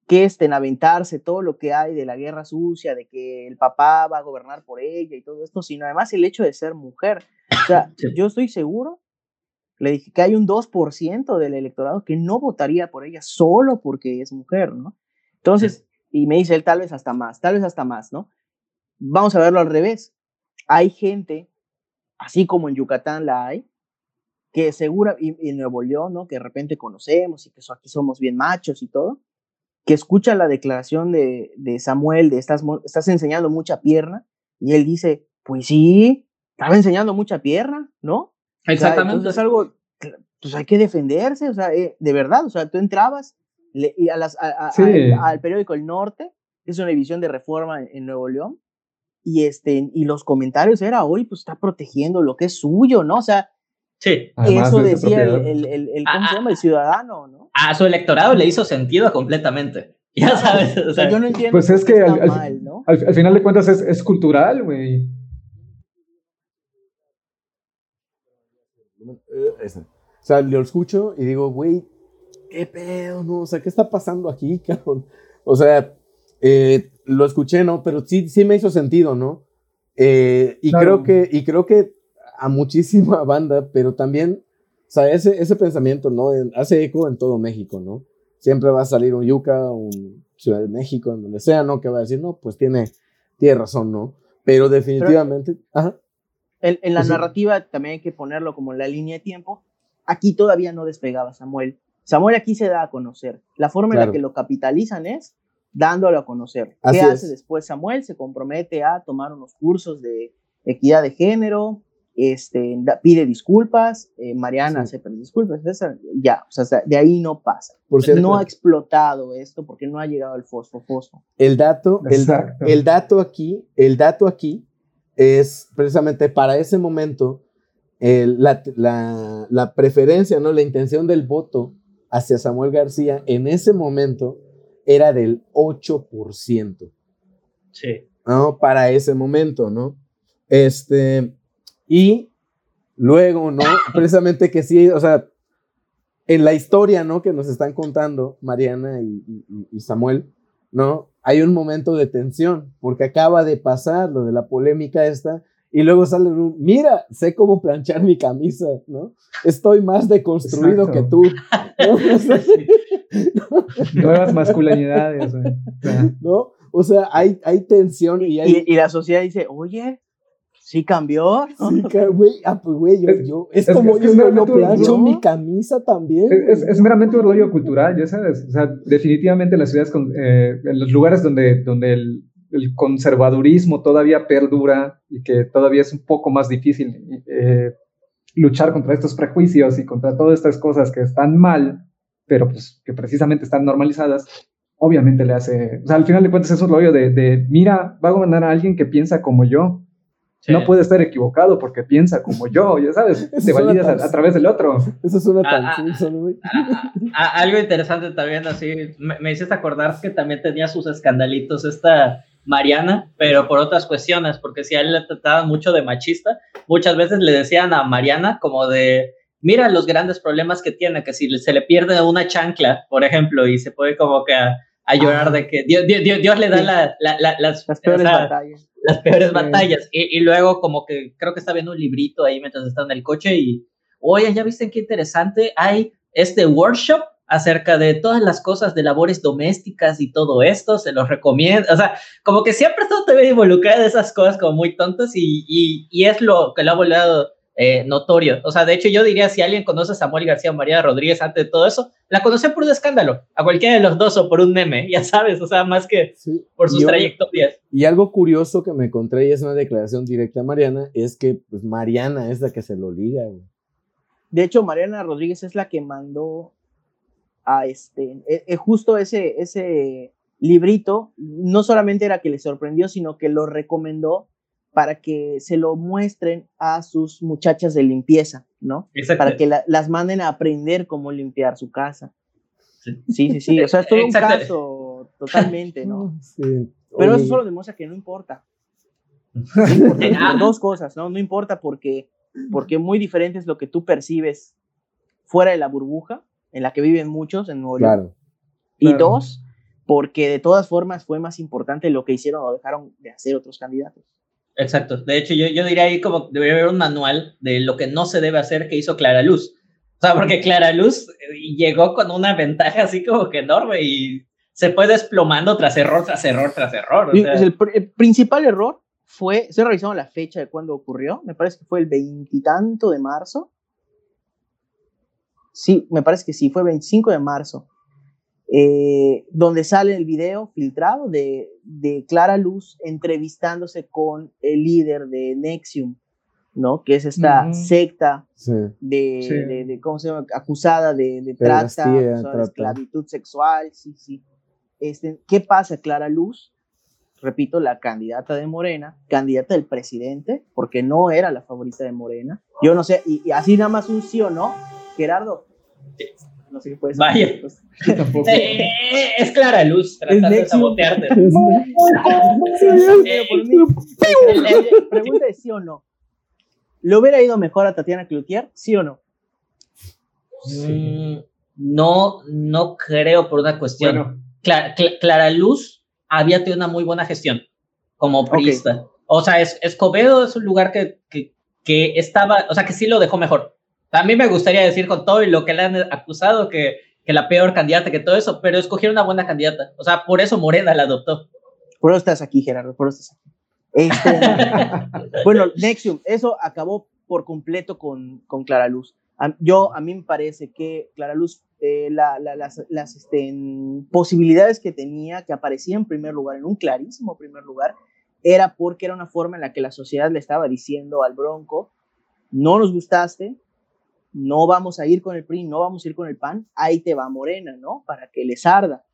que estén aventarse todo lo que hay de la guerra sucia, de que el papá va a gobernar por ella y todo esto, sino además el hecho de ser mujer. O sea, yo estoy seguro, le dije que hay un 2% del electorado que no votaría por ella solo porque es mujer, ¿no? Entonces, y me dice él, tal vez hasta más, tal vez hasta más, ¿no? Vamos a verlo al revés. Hay gente, así como en Yucatán la hay, que segura, y, en Nuevo León, ¿no? Que de repente conocemos y que aquí somos bien machos y todo, que escucha la declaración de, de Samuel de estás, estás enseñando mucha pierna, y él dice, pues sí, estaba enseñando mucha pierna, ¿no? Exactamente. es algo, pues hay que defenderse, o sea, eh, de verdad, o sea, tú entrabas y a las, al periódico El Norte, que es una división de reforma en, Nuevo León, y, este, y los comentarios era, hoy pues está protegiendo lo que es suyo, ¿no? O sea, sí. eso decía el, el, el, ¿cómo se llama? El ciudadano, ¿no? A su electorado le hizo sentido completamente. Ya sabes. O sea, yo no entiendo. Pues es que al, mal, ¿no? al, final de cuentas es, es cultural, güey. O sea, lo escucho y digo, güey, ¿qué pedo? No? O sea, ¿qué está pasando aquí, cabrón? O sea, eh, lo escuché, ¿no? Pero sí, sí me hizo sentido, ¿no? Eh, y, creo que, y creo que a muchísima banda, pero también, o sea, ese, ese pensamiento, ¿no? hace eco en todo México, ¿no? Siempre va a salir un Yuca, un Ciudad de México, en donde sea, ¿no? Que va a decir, no, pues tiene, tiene razón, ¿no? Pero definitivamente, ajá. En, en la pues narrativa también hay que ponerlo como en la línea de tiempo. Aquí todavía no despegaba Samuel Samuel aquí se da a conocer. La forma en la que lo capitalizan es dándolo a conocer. ¿Qué hace después Samuel? Se compromete a tomar unos cursos de equidad de género, este, pide disculpas, eh, Mariana se pide disculpas, ya, o sea, de ahí no pasa. no ha explotado esto porque no ha llegado al fosfo fosfo. El dato, el, el, dato aquí, el dato aquí es precisamente para ese momento la, la, la, preferencia, ¿no? La intención del voto hacia Samuel García en ese momento era del 8%. Sí. ¿No? Para ese momento, ¿no? Este, y luego, ¿no? Precisamente que sí, o sea, en la historia, ¿no? Que nos están contando Mariana y, y Samuel, ¿no? Hay un momento de tensión, porque acaba de pasar lo de la polémica esta, y luego sale un, mira, sé cómo planchar mi camisa, ¿no? Estoy más deconstruido que tú. Nuevas masculinidades. ¿No? O sea, hay, hay tensión y hay... Y, la sociedad dice, oye, ¿sí cambió? Sí, güey, ah, pues güey, yo, es, como yo no plancho mi camisa también. Es, meramente un rollo cultural, ya sabes. O sea, definitivamente las ciudades, con, eh, en los lugares donde, donde el el conservadurismo todavía perdura y que todavía es un poco más difícil eh, luchar contra estos prejuicios y contra todas estas cosas que están mal, pero pues que precisamente están normalizadas, obviamente le hace, o sea, al final de cuentas es un rollo de, de mira, va a gobernar a alguien que piensa como yo, no puede estar equivocado porque piensa como yo, ya sabes, te validas a, través del otro. Eso es una tan Algo interesante también, así, me, me, hiciste acordar que también tenía sus escandalitos esta Mariana, pero por otras cuestiones, porque si a él le trataban mucho de machista, muchas veces le decían a Mariana como de, mira los grandes problemas que tiene, que si se le pierde una chancla, por ejemplo, y se puede como que a, llorar de que Dios, Dios, le da las, peores batallas. Las peores batallas. Y, luego como que creo que está viendo un librito ahí mientras está en el coche y, oye, ¿ya viste qué interesante? Hay este workshop acerca de todas las cosas de labores domésticas y todo esto, se los recomiendo. O sea, como que siempre todo te ve involucrado de esas cosas como muy tontas y, y, y es lo que lo ha volado eh, notorio. O sea, de hecho, yo diría, si alguien conoce a Samuel García María Rodríguez antes de todo eso, la conoce por un escándalo, a cualquiera de los dos o por un meme, ya sabes, o sea, más que por sus trayectorias. Y algo curioso que me encontré, y es una declaración directa a Mariana, es que pues, Mariana es la que se lo liga. De hecho, Mariana Rodríguez es la que mandó a este, e, e, justo ese, ese librito, no solamente era que le sorprendió, sino que lo recomendó para que se lo muestren a sus muchachas de limpieza, ¿no? Para que las manden a aprender cómo limpiar su casa. Sí, sí, sí. O sea, es todo un caso totalmente, ¿no? Sí. Pero eso solo demuestra que no importa. dos cosas, ¿no? No importa porque, porque muy diferente es lo que tú percibes fuera de la burbuja en la que viven muchos en Nuevo Claro. Y dos, porque de todas formas fue más importante lo que hicieron o dejaron de hacer otros candidatos. Exacto. De hecho, yo, yo diría ahí como debería haber un manual de lo que no se debe hacer que hizo Clara Luz. O sea, porque Clara Luz eh, llegó con una ventaja así como que enorme y se fue desplomando tras error, tras error, tras error. el, principal error fue, estoy revisando la fecha de cuando ocurrió, me parece que fue el veintitanto de marzo. Sí, me parece que sí, fue 25 de marzo. Eh, donde sale el video filtrado de, de, Clara Luz entrevistándose con el líder de Nexium, ¿no? Que es esta secta de, de, ¿cómo se llama? Acusada de, de trata, de esclavitud sexual, sí, sí. Este, ¿Qué pasa, Clara Luz? Repito, la candidata de Morena, candidata del presidente, porque no era la favorita de Morena. Yo no sé, y, y así nada más un sí o no, Gerardo, no sé qué puede ser. Vaya. Pues, eh, es clara luz tratando de sabotearte. Pregunta de sí o no. ¿Le hubiera ido mejor a Tatiana Cloutier? ¿Sí o no? Mm, no, no creo por una cuestión. Clara, Luz había tenido una muy buena gestión como priista. O sea, Escobedo es un lugar que, que, que estaba, o sea, que sí lo dejó mejor. A mí me gustaría decir con todo y lo que le han acusado que, que la peor candidata, que todo eso, pero escogieron una buena candidata. O sea, por eso Morena la adoptó. Por eso estás aquí, Gerardo, por eso estás aquí. Este, bueno, Nexium, eso acabó por completo con, con Clara Luz. yo, a mí me parece que Clara Luz, eh, la, las, las este, posibilidades que tenía, que aparecía en primer lugar, en un clarísimo primer lugar, era porque era una forma en la que la sociedad le estaba diciendo al Bronco, no nos gustaste, no vamos a ir con el PRI, no vamos a ir con el PAN, ahí te va Morena, ¿no? Para que les arda.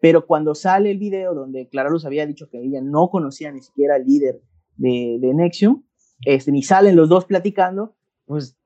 Pero cuando sale el video donde Clara Luz había dicho que ella no conocía ni siquiera al líder de, de Nexium, este, ni salen los dos platicando, pues,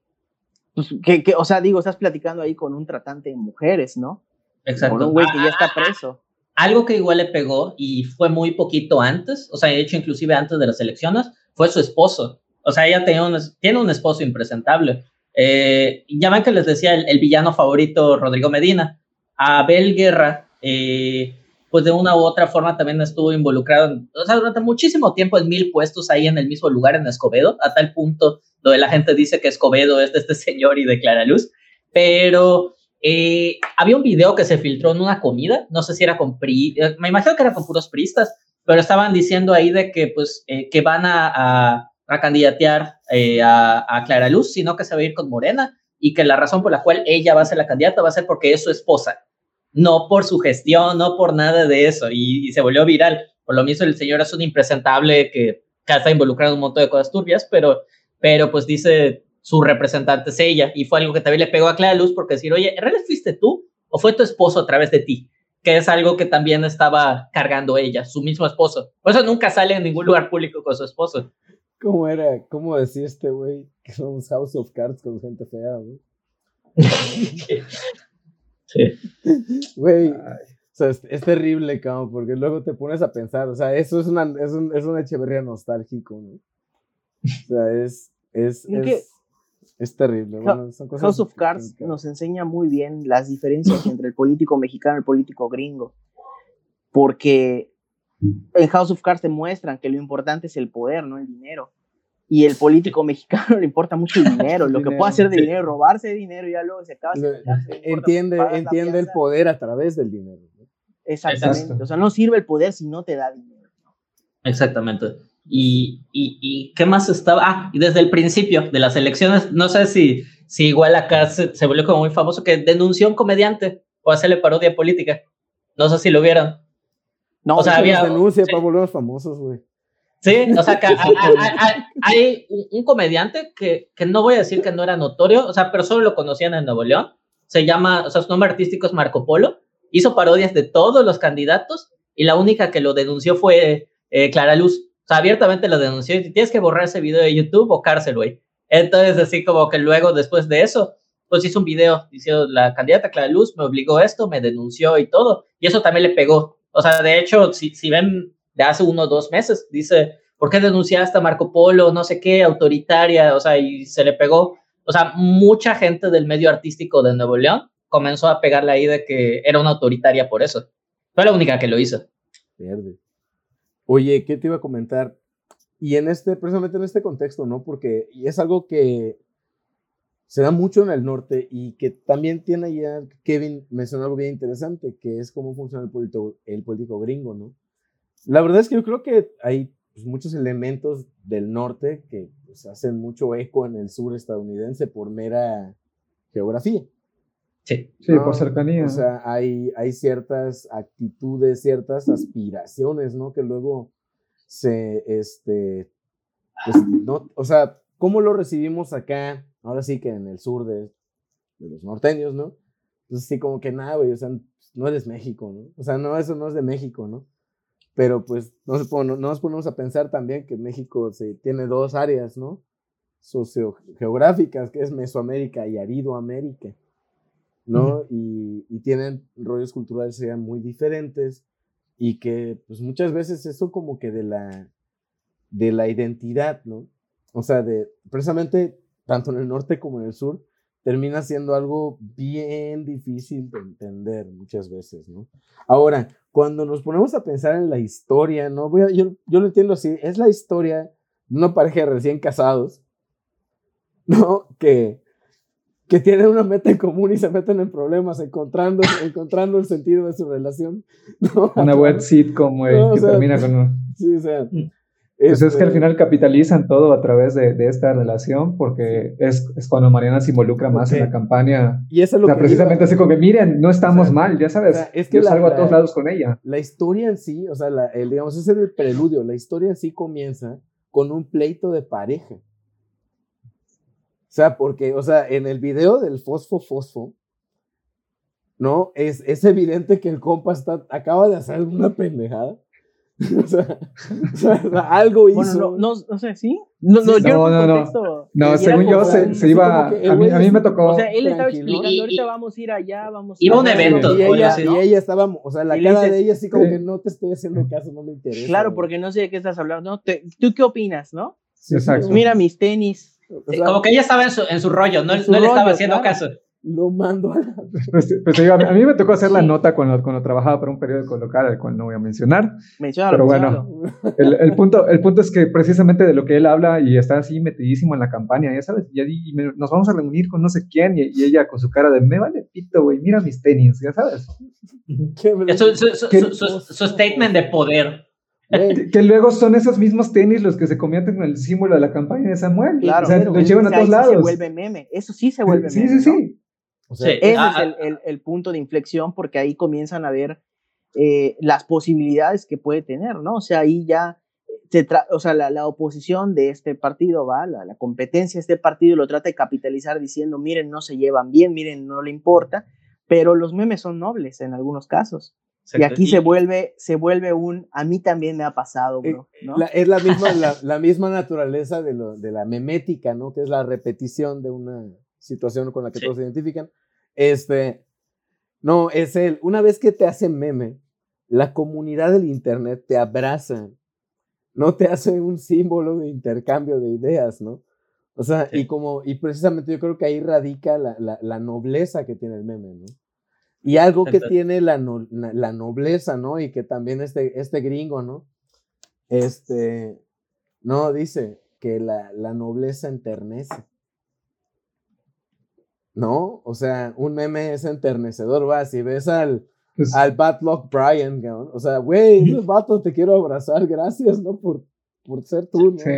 pues que, o sea, digo, estás platicando ahí con un tratante de mujeres, ¿no? Exacto. Con un güey que ya está preso. Algo que igual le pegó y fue muy poquito antes, o sea, de hecho, inclusive antes de las elecciones, fue su esposo. O sea, ella tenía un, tiene un esposo impresentable. Eh, ya ven que les decía el, villano favorito Rodrigo Medina. Abel Guerra, eh, pues de una u otra forma también estuvo involucrado, o sea, durante muchísimo tiempo en mil puestos ahí en el mismo lugar en Escobedo, a tal punto donde la gente dice que Escobedo es de este señor y de Clara Luz, pero eh, había un video que se filtró en una comida, no sé si era con PRI, me imagino que era con puros pristas, pero estaban diciendo ahí de que pues que van a candidatear eh, a, Clara Luz, sino que se va a ir con Morena y que la razón por la cual ella va a ser la candidata va a ser porque es su esposa, no por su gestión, no por nada de eso, y, se volvió viral. Por lo mismo, el señor es un impresentable que, que está involucrado en un montón de cosas turbias, pero, pero pues dice su representante es ella, y fue algo que también le pegó a Clara Luz porque decir, oye, ¿en realidad fuiste tú o fue tu esposo a través de ti? que es algo que también estaba cargando ella, su mismo esposo. Por eso nunca sale en ningún lugar público con su esposo. ¿Cómo era? ¿Cómo decía este güey? Que somos House of Cards con gente fea, güey. sí. Güey. O sea, es, terrible, cabrón, porque luego te pones a pensar, o sea, eso es una, es un, es una Echeverría nostálgico, ¿no? O sea, es, es, es, es, terrible. Bueno, son cosas House of Cards nos enseña muy bien las diferencias entre el político mexicano y el político gringo, porque en House of Cards te muestran que lo importante es el poder, no el dinero. y el político mexicano le importa mucho el dinero, lo que puede hacer de dinero, robarse dinero, ya luego se acaba. entiende entiende el poder a través del dinero. Exactamente. O sea, no sirve el poder si no te da dinero. Exactamente. Y, y, y, qué más estaba? Ah, y desde el principio de las elecciones, no sé si, si igual acá se, se volvió como muy famoso, que denunció a un comediante o hacerle parodia política. No sé si lo vieron. No, o sea, había... denuncia para volver famosos, güey. Sí, o sea, que hay, un, comediante que, que, no voy a decir que no era notorio, o sea, pero solo lo conocían en Nuevo León. Se llama, o sea, su nombre artístico es Marco Polo. Hizo parodias de todos los candidatos y la única que lo denunció fue eh, Clara Luz. O sea, abiertamente lo denunció y tienes que borrar ese video de YouTube o cárcel, güey. Entonces, así como que luego, después de eso, pues hizo un video diciendo, la candidata Clara Luz me obligó esto, me denunció y todo. Y eso también le pegó. O sea, de hecho, si, si ven de hace uno o dos meses. Dice, ¿por qué denunciaste a Marco Polo? No sé qué, autoritaria, o sea, y se le pegó. O sea, mucha gente del medio artístico de Nuevo León comenzó a pegarle ahí de que era una autoritaria por eso. Fue la única que lo hizo. Verde. Oye, ¿qué te iba a comentar? Y en este, precisamente en este contexto, ¿no? Porque es algo que se da mucho en el norte y que también tiene ya, Kevin mencionó algo bien interesante, que es cómo funciona el político, el político gringo, ¿no? La verdad es que yo creo que hay pues, muchos elementos del norte que pues, hacen mucho eco en el sur estadounidense por mera geografía. Sí, sí por cercanía. O sea, hay, hay ciertas actitudes, ciertas aspiraciones, ¿no? Que luego se, este, pues, no, o sea, ¿cómo lo recibimos acá? Ahora sí que en el sur de, de los norteños, ¿no? Pues sí, como que nada, güey, o sea, no eres México, ¿no? O sea, no, eso no es de México, ¿no? Pero pues no, se no, nos ponemos a pensar también que México se, tiene dos áreas, ¿no? Sociogeográficas, que es Mesoamérica y Aridoamérica, ¿no? y, y, tienen rollos culturales sean muy diferentes y que pues muchas veces eso como que de la, de la identidad, ¿no? O sea, de precisamente tanto en el norte como en el sur, termina siendo algo bien difícil de entender muchas veces, ¿no? Ahora, cuando nos ponemos a pensar en la historia, ¿no? Voy a, yo, yo lo entiendo así, es la historia de una pareja de recién casados, ¿no? Que, que tienen una meta en común y se meten en problemas, encontrando, encontrando el sentido de su relación. ¿no? Una web sitcom, güey, que termina con un... Sí, o sea, pues es que al este final capitalizan todo a través de, de esta relación, porque es, es, cuando Mariana se involucra más en la campaña. Y eso es lo o sea, precisamente así como que miren, no estamos mal, ya sabes. es que yo salgo a todos lados con ella. La historia en sí, o sea, la, el, digamos, ese es el preludio. La historia en sí comienza con un pleito de pareja. O sea, porque, o sea, en el video del Fosfo Fosfo, ¿no? Es, es evidente que el compa está, acaba de hacer una pendejada o, sea, algo hizo. Bueno, no, no, sé, ¿sí? No, no, yo no, no, no. según yo se, se iba. A mí, a mí, me tocó. O sea, él estaba explicando, ahorita vamos a ir allá, vamos Iba a un evento. Y ella, y ella estaba, o sea, la cara de ella así como que no te estoy haciendo caso, no me interesa. Claro, porque no sé de qué estás hablando. ¿no? ¿Tú qué opinas, no? Exacto. Mira mis tenis. como que ella estaba en su, en su rollo, no, no le estaba haciendo caso lo mando a la... Pues, pues a, mí me tocó hacer la nota cuando, cuando trabajaba para un periódico local, al cual no voy a mencionar. pero bueno, el, el, punto, el punto es que precisamente de lo que él habla y está así metidísimo en la campaña, ya sabes, y, nos vamos a reunir con no sé quién y, ella con su cara de, me vale pito, güey, mira mis tenis, ya sabes. su, su, su, statement de poder. Que, luego son esos mismos tenis los que se convierten en el símbolo de la campaña de Samuel. Claro, o sea, lo llevan a todos lados. se vuelve meme. Eso sí se vuelve sí, meme. Sí, sí, sí. O sea, ese ah, es el, ah. el, el, punto de inflexión porque ahí comienzan a ver eh, las posibilidades que puede tener, ¿no? O sea, ahí ya, se o sea, la, la, oposición de este partido va, la, la, competencia de este partido lo trata de capitalizar diciendo, miren, no se llevan bien, miren, no le importa, pero los memes son nobles en algunos casos. Y aquí se vuelve, se vuelve un, a mí también me ha pasado, eh, bro. ¿no? es la misma, la, la, misma naturaleza de, lo, de la memética, ¿no? Que es la repetición de una, situación con la que todos se identifican. Este, no, es el, una vez que te hacen meme, la comunidad del Internet te abraza, no te hace un símbolo de intercambio de ideas, ¿no? O sea, y como, y precisamente yo creo que ahí radica la, la, la nobleza que tiene el meme, ¿no? Y algo que tiene la, no, la nobleza, ¿no? Y que también este, este gringo, ¿no? Este, no, dice, que la, la nobleza enternece. ¿No? O sea, un meme es enternecedor, va, si ves al, Pues, al Bad Luck Brian, cabrón, o sea, güey, vato te quiero abrazar, gracias, ¿no? Por, por ser tú, ¿no? sí.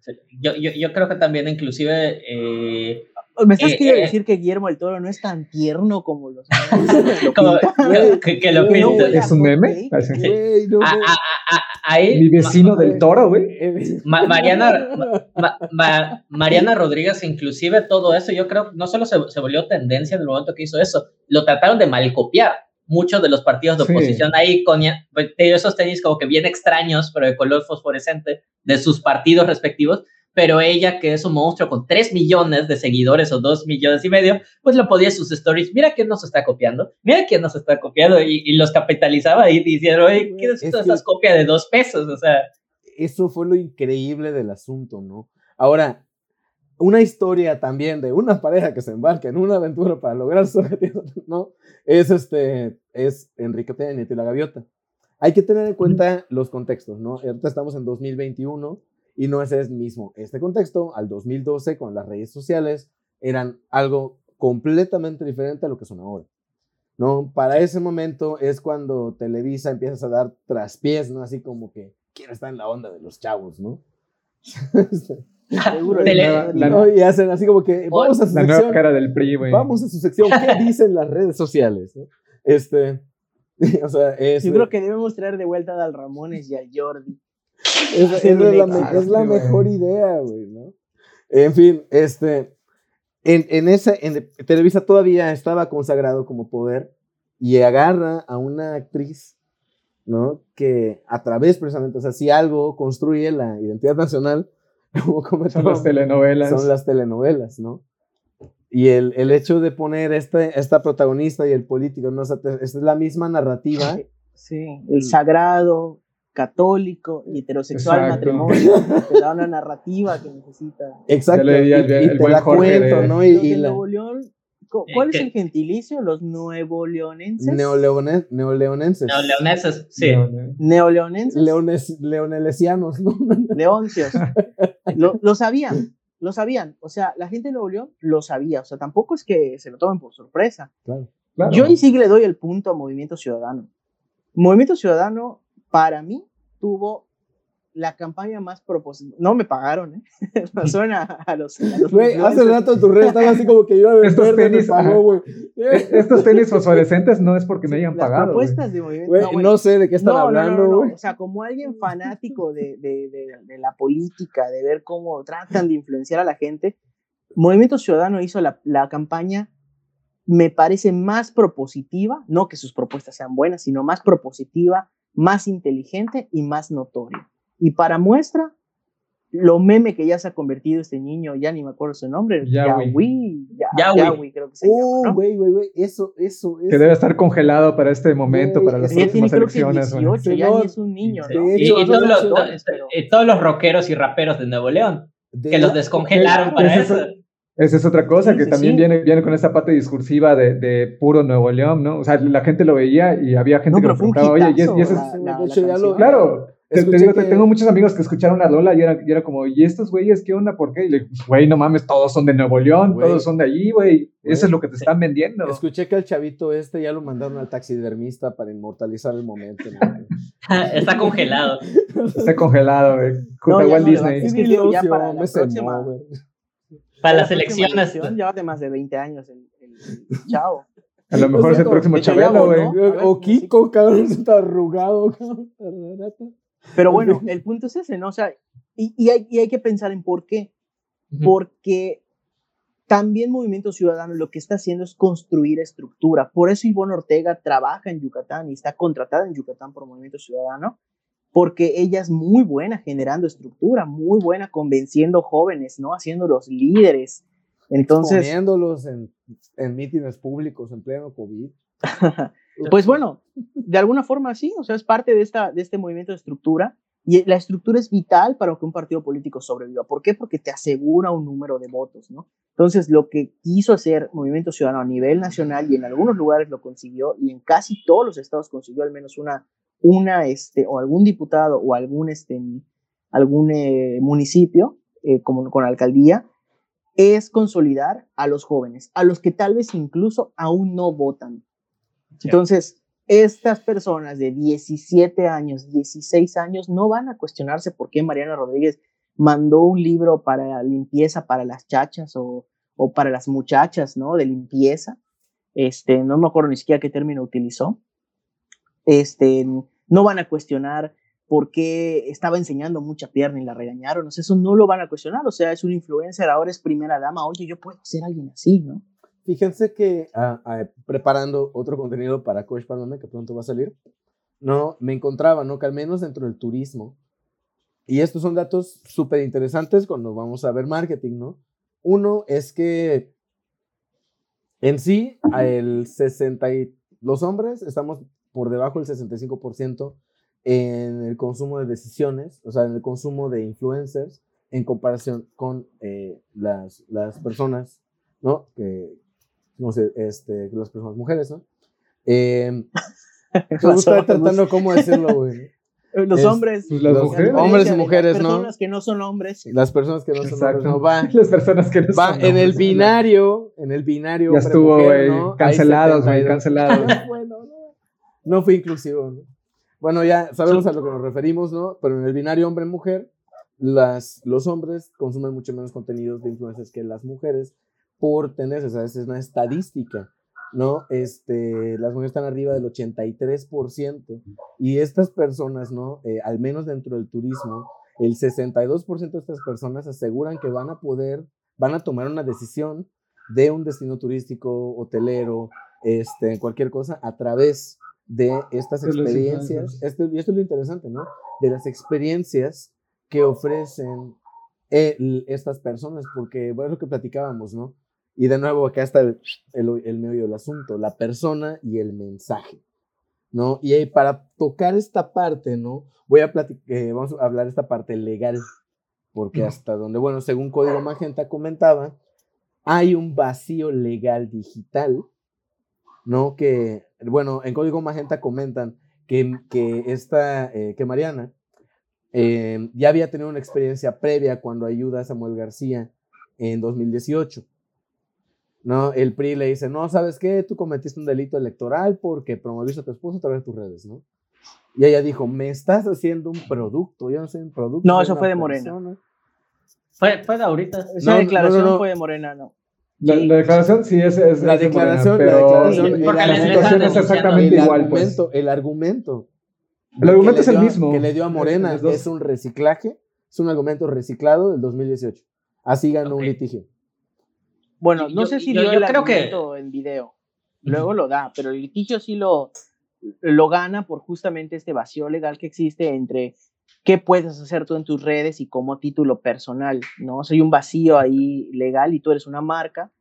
Sí. Yo, yo, yo creo que también inclusive eh, ¿Me estás Eh, queriendo eh. decir que Guillermo del Toro no es tan tierno como los lo como- que, que lo No, ¿Es un meme? Así. Güey, no, A- güey. a- a- a- ahí Mi vecino Ma- del toro, güey. Eh, Ma- Mariana, Ma- Ma- Mariana Rodríguez, inclusive todo eso, yo creo, no solo se, se volvió tendencia en el momento que hizo eso, lo trataron de malcopiar muchos de los partidos de Sí. oposición ahí con pues, esos tenis como que bien extraños, pero de color fosforescente, de sus partidos respectivos, pero ella, que es un monstruo con 3 millones de seguidores o 2 millones y medio, pues lo podía en sus stories, mira quién nos está copiando, mira quién nos está copiando, y, y los capitalizaba y diciendo, oye, ¿qué es Es todas esas copias de dos pesos? O sea, eso fue lo increíble del asunto, ¿no? Ahora, una historia también de una pareja que se embarca en una aventura para lograr su objetivo, ¿no? Es este, es Enrique Peña y la Gaviota. Hay que tener en cuenta los contextos, ¿no? Ahorita estamos en 2021 y no es el mismo este contexto al 2012 con las redes sociales eran algo completamente diferente a lo que son ahora. ¿no? Para ese momento es cuando Televisa empiezas a dar traspiés, ¿no? Así como que quién está en la onda de los chavos, ¿no? Seguro. Tele- la- ¿No? Y hacen así como que vamos a su La nueva sección, cara del PRI, güey. vamos a su sección, ¿qué dicen las redes sociales? ¿no? Este, o sea, es, Yo creo que debemos traer de vuelta a Dal Ramones y a Jordi. Es, la, es mejor idea, güey, ¿no? En fin, este, en, en ese, en Televisa todavía estaba consagrado como poder y agarra a una actriz, ¿no? Que a través precisamente, o sea, si algo construye la identidad nacional, como Son las telenovelas. son las telenovelas, ¿no? Y el, el hecho de poner este, esta protagonista y el político, ¿no? O sea, te- es la misma narrativa. Sí, el sagrado, católico y heterosexual Exacto. matrimonio te da una narrativa que necesita. Exacto. Ya le y, te buen la Jorge cuento, de- ¿no? Y, Los y de la, Nuevo León, co- Eh, ¿cuál es el gentilicio? Los nuevo leonenses. neoleone- neoleonenses. no, leoneses, sí. Neoleonenses. Leones, leonelesianos, ¿no? Leoncios. lo, lo sabían, lo sabían. O sea, la gente de Nuevo León lo sabía. O sea, tampoco es que se lo tomen por sorpresa. Claro. Claro. Yo ahí sí que le doy el punto a Movimiento Ciudadano. Movimiento Ciudadano, para mí, tuvo la campaña más propositiva. No me pagaron, ¿eh? No suena a los. a los Güey, hace rato en tu red estaba así como que yo a Estos tenis, güey. Eh, Estos tenis fosforescentes no es porque me hayan Las pagado. propuestas de Movimiento Güey, no, no, bueno, sé de qué están no, no, hablando, no, no. O sea, como alguien fanático de, de, de, de la política, de ver cómo tratan de influenciar a la gente, Movimiento Ciudadano hizo la, la campaña, me parece más propositiva, no que sus propuestas sean buenas, sino más propositiva, más inteligente y más notoria. Y para muestra, lo meme que ya se ha convertido este niño, ya ni me acuerdo su nombre, Ya- Yawi. Yawi, creo que se llama, Uh, ¿no? güey, güey, güey, eso, eso, eso. Que debe estar congelado para este momento, para las Ella tiene próximas creo que elecciones. güey. 18, ya Simón. ni es un niño, Sí. ¿no? Y, hecho, y todos los, pero- y todos los rockeros y raperos de Nuevo León, De que los la- descongelaron para eso. Es- Esa es otra cosa, Sí, que sí, también sí. Viene, viene con esa parte discursiva de, de puro Nuevo León, ¿no? O sea, la gente lo veía y había gente No, que un preguntaba, oye, y, es- y ese es- lo-. Claro, te, digo, que- tengo muchos amigos que escucharon la Lola y era, y era como, ¿y estos güeyes qué onda? ¿Por qué? Y le digo, güey, no mames, todos son de Nuevo León, todos son de allí, güey. Eso es lo que te están vendiendo. Escuché que al chavito este ya lo mandaron al taxidermista para inmortalizar el momento. ¿no? Está congelado. Está congelado, güey. Junto No, a Walt no Disney. Es que ya para la próxima-. Para La las próxima elecciones. elección Ya hace más de 20 años el, el- el chavo. A lo mejor O es el próximo Chabelo, güey. ver, O Kiko, cabrón, está arrugado. cabrón. Pero bueno, el punto es ese, ¿no? O sea, y, y hay, y hay que pensar en por qué. Porque también Movimiento Ciudadano lo que está haciendo es construir estructura. Por eso Ivonne Ortega trabaja en Yucatán y está contratada en Yucatán por Movimiento Ciudadano, porque ella es muy buena generando estructura, muy buena convenciendo jóvenes, ¿no? Haciéndolos líderes. Entonces, Poniéndolos en, en mítines públicos en pleno COVID. Pues bueno, de alguna forma sí, o sea, es parte de, esta, de este movimiento de estructura y la estructura es vital para que un partido político sobreviva. ¿Por qué? Porque te asegura un número de votos, ¿no? Entonces, lo que quiso hacer Movimiento Ciudadano a nivel nacional y en algunos lugares lo consiguió y en casi todos los estados consiguió al menos una, una este, o algún diputado o algún, este, algún eh, municipio, eh, como con alcaldía, es consolidar a los jóvenes, a los que tal vez incluso aún no votan. Entonces, estas personas de 17 años, 16 años, no van a cuestionarse por qué Mariana Rodríguez mandó un libro para limpieza para las chachas o, o para las muchachas, ¿no? De limpieza. Este, no me acuerdo ni siquiera qué término utilizó. Este, no van a cuestionar por qué estaba enseñando mucha pierna y la regañaron. O sea, eso no lo van a cuestionar. O sea, es un influencer, ahora es primera dama. Oye, yo puedo ser alguien así, ¿no? Fíjense que ah, ah, preparando otro contenido para Coach Palome, que pronto va a salir, no, me encontraba, ¿no? Que al menos dentro del turismo, y estos son datos súper interesantes cuando vamos a ver marketing, ¿no? Uno es que en sí, el 60 los hombres estamos por debajo del 65% en el consumo de decisiones, o sea, en el consumo de influencers en comparación con eh, las, las personas, ¿no? Que, no sé, este, las personas mujeres, ¿no? Eh, estoy tratando cómo decirlo, güey. Los hombres. Pues, las mujeres. Hombres y mujeres, ¿no? Las personas que no son hombres. Las personas que no son hombres, no va. Las personas que no va son en el binario, en el binario. Ya estuvo, güey. Cancelados, güey, 72. cancelados. No. Fue inclusivo, ¿no? Bueno, ya sabemos a lo que nos referimos, ¿no? Pero en el binario hombre-mujer, las, los hombres consumen mucho menos contenidos de influencers que las mujeres por tendencias, o sea, es una estadística, ¿no? Este, las mujeres están arriba del 83% y estas personas, ¿no? Eh, al menos dentro del turismo, el 62% de estas personas aseguran que van a poder, van a tomar una decisión de un destino turístico, hotelero, este, cualquier cosa, a través de estas De los experiencias. Esto, y esto es lo interesante, ¿no? De las experiencias que ofrecen el- estas personas, porque bueno, es lo que platicábamos, ¿no? Y de nuevo, acá está el, el, el meollo del asunto, la persona y el mensaje, ¿no? Y ahí, para tocar esta parte, ¿no? Voy a platicar, vamos a hablar esta parte legal, porque hasta donde, bueno, según Código Magenta comentaba, hay un vacío legal digital, ¿no? Que, bueno, en Código Magenta comentan que, que esta, eh, que Mariana eh, ya había tenido una experiencia previa cuando ayuda a Samuel García en 2018. ¿no? El PRI le dice, no, ¿sabes qué? Tú cometiste un delito electoral porque promoviste a tu esposo a través de tus redes, ¿no? Y ella dijo, me estás haciendo un producto, yo no soy un producto. No, eso fue de Morena. persona". Fue, fue de ahorita. Esa no, declaración no, no. fue de Morena, ¿no? La, la declaración sí es, es La es Morena, declaración- la pero declaración- la- Porque situación es exactamente el igual, pues. argumento, el argumento. El argumento que es le el dio a- mismo. Que le dio a Morena Los dos. es un reciclaje, es un argumento reciclado del 2018. Así ganó un litigio. Bueno, no yo- sé si yo- dio yo el creo que- argumento en video. Luego lo da, pero el litigio sí lo, lo gana por justamente este vacío legal que existe entre qué puedes hacer tú en tus redes y como título personal, ¿no? O sea, hay un vacío ahí legal y tú eres una marca.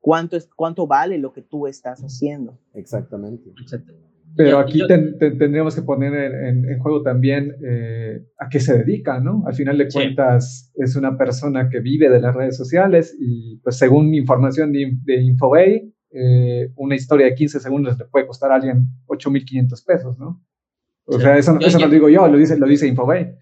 ¿Cuánto, es, cuánto vale lo que tú estás haciendo? Exactamente. Exacto. Pero aquí yo- ten- ten- tendríamos que poner en, en- juego también eh, a qué se dedica, ¿no? Al final de Sí. cuentas es una persona que vive de las redes sociales y pues según información de, de Infobay, eh, una historia de 15 segundos le puede costar a alguien 8.500 pesos, ¿no? O Sí. sea, eso, Yo- eso no yo- lo digo yo, lo dice, lo dice Infobay.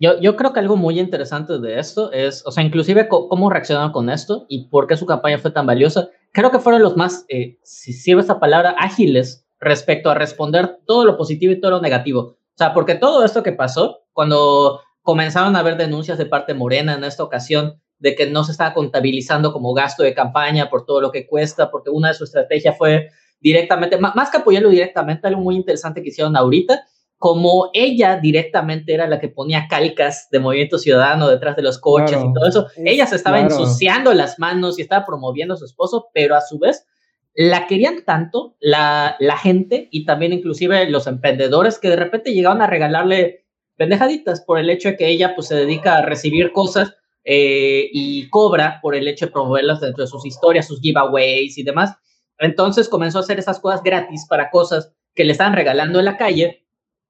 Yo, yo creo que algo muy interesante de esto es, o sea, inclusive cómo reaccionaron con esto y por qué su campaña fue tan valiosa. Creo que fueron los más, eh, si sirve esta palabra, ágiles respecto a responder todo lo positivo y todo lo negativo. O sea, porque todo esto que pasó, cuando comenzaron a haber denuncias de parte morena en esta ocasión de que no se estaba contabilizando como gasto de campaña por todo lo que cuesta, porque una de sus estrategias fue directamente, más que apoyarlo directamente, algo muy interesante que hicieron ahorita, como ella directamente era la que ponía calcas de Movimiento Ciudadano detrás de los coches Claro. y todo eso, Es- ella se estaba claro. ensuciando las manos y estaba promoviendo a su esposo, pero a su vez la querían tanto la, la gente y también inclusive los emprendedores que de repente llegaban a regalarle pendejaditas por el hecho de que ella pues se dedica a recibir cosas eh, y cobra por el hecho de promoverlas dentro de sus historias, sus giveaways y demás. Entonces comenzó a hacer esas cosas gratis para cosas que le estaban regalando en la calle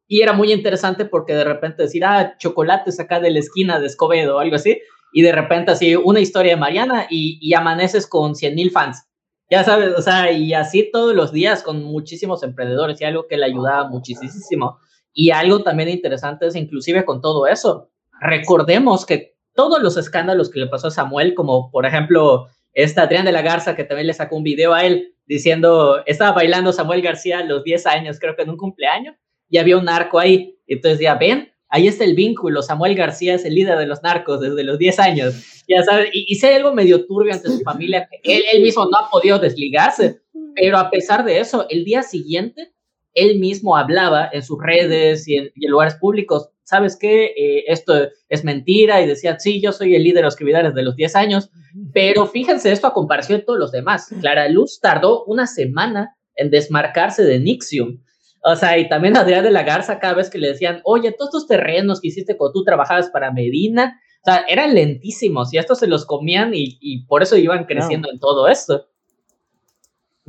y era muy interesante porque de repente decir, ah, chocolates acá de la esquina de Escobedo o algo así, y de repente así una historia de Mariana y, y amaneces con 100 mil fans. Ya sabes, o sea, y así todos los días con muchísimos emprendedores y algo que le ayudaba muchísimo. Y algo también interesante es inclusive con todo eso. Recordemos que todos los escándalos que le pasó a Samuel, como por ejemplo esta Adrián de la Garza, que también le sacó un video a él diciendo, estaba bailando Samuel García a los 10 años, creo que en un cumpleaños, y había un narco ahí. Entonces ya ven, ahí está el vínculo. Samuel García es el líder de los narcos desde los 10 años. Ya sabes, y, y hay algo medio turbio ante su familia, él, él mismo no ha podido desligarse, pero a pesar de eso, el día siguiente, él mismo hablaba en sus redes y en, y en lugares públicos, ¿sabes qué? Eh, esto es mentira y decía, sí, yo soy el líder de los criminales de los 10 años, pero fíjense esto a comparación de todos los demás. Clara Luz tardó una semana en desmarcarse de Nixium. O sea, y también Adrián de la Garza, cada vez que le decían, oye, todos estos terrenos que hiciste cuando tú trabajabas para Medina, o sea, eran lentísimos y estos se los comían y, y por eso iban creciendo en todo esto.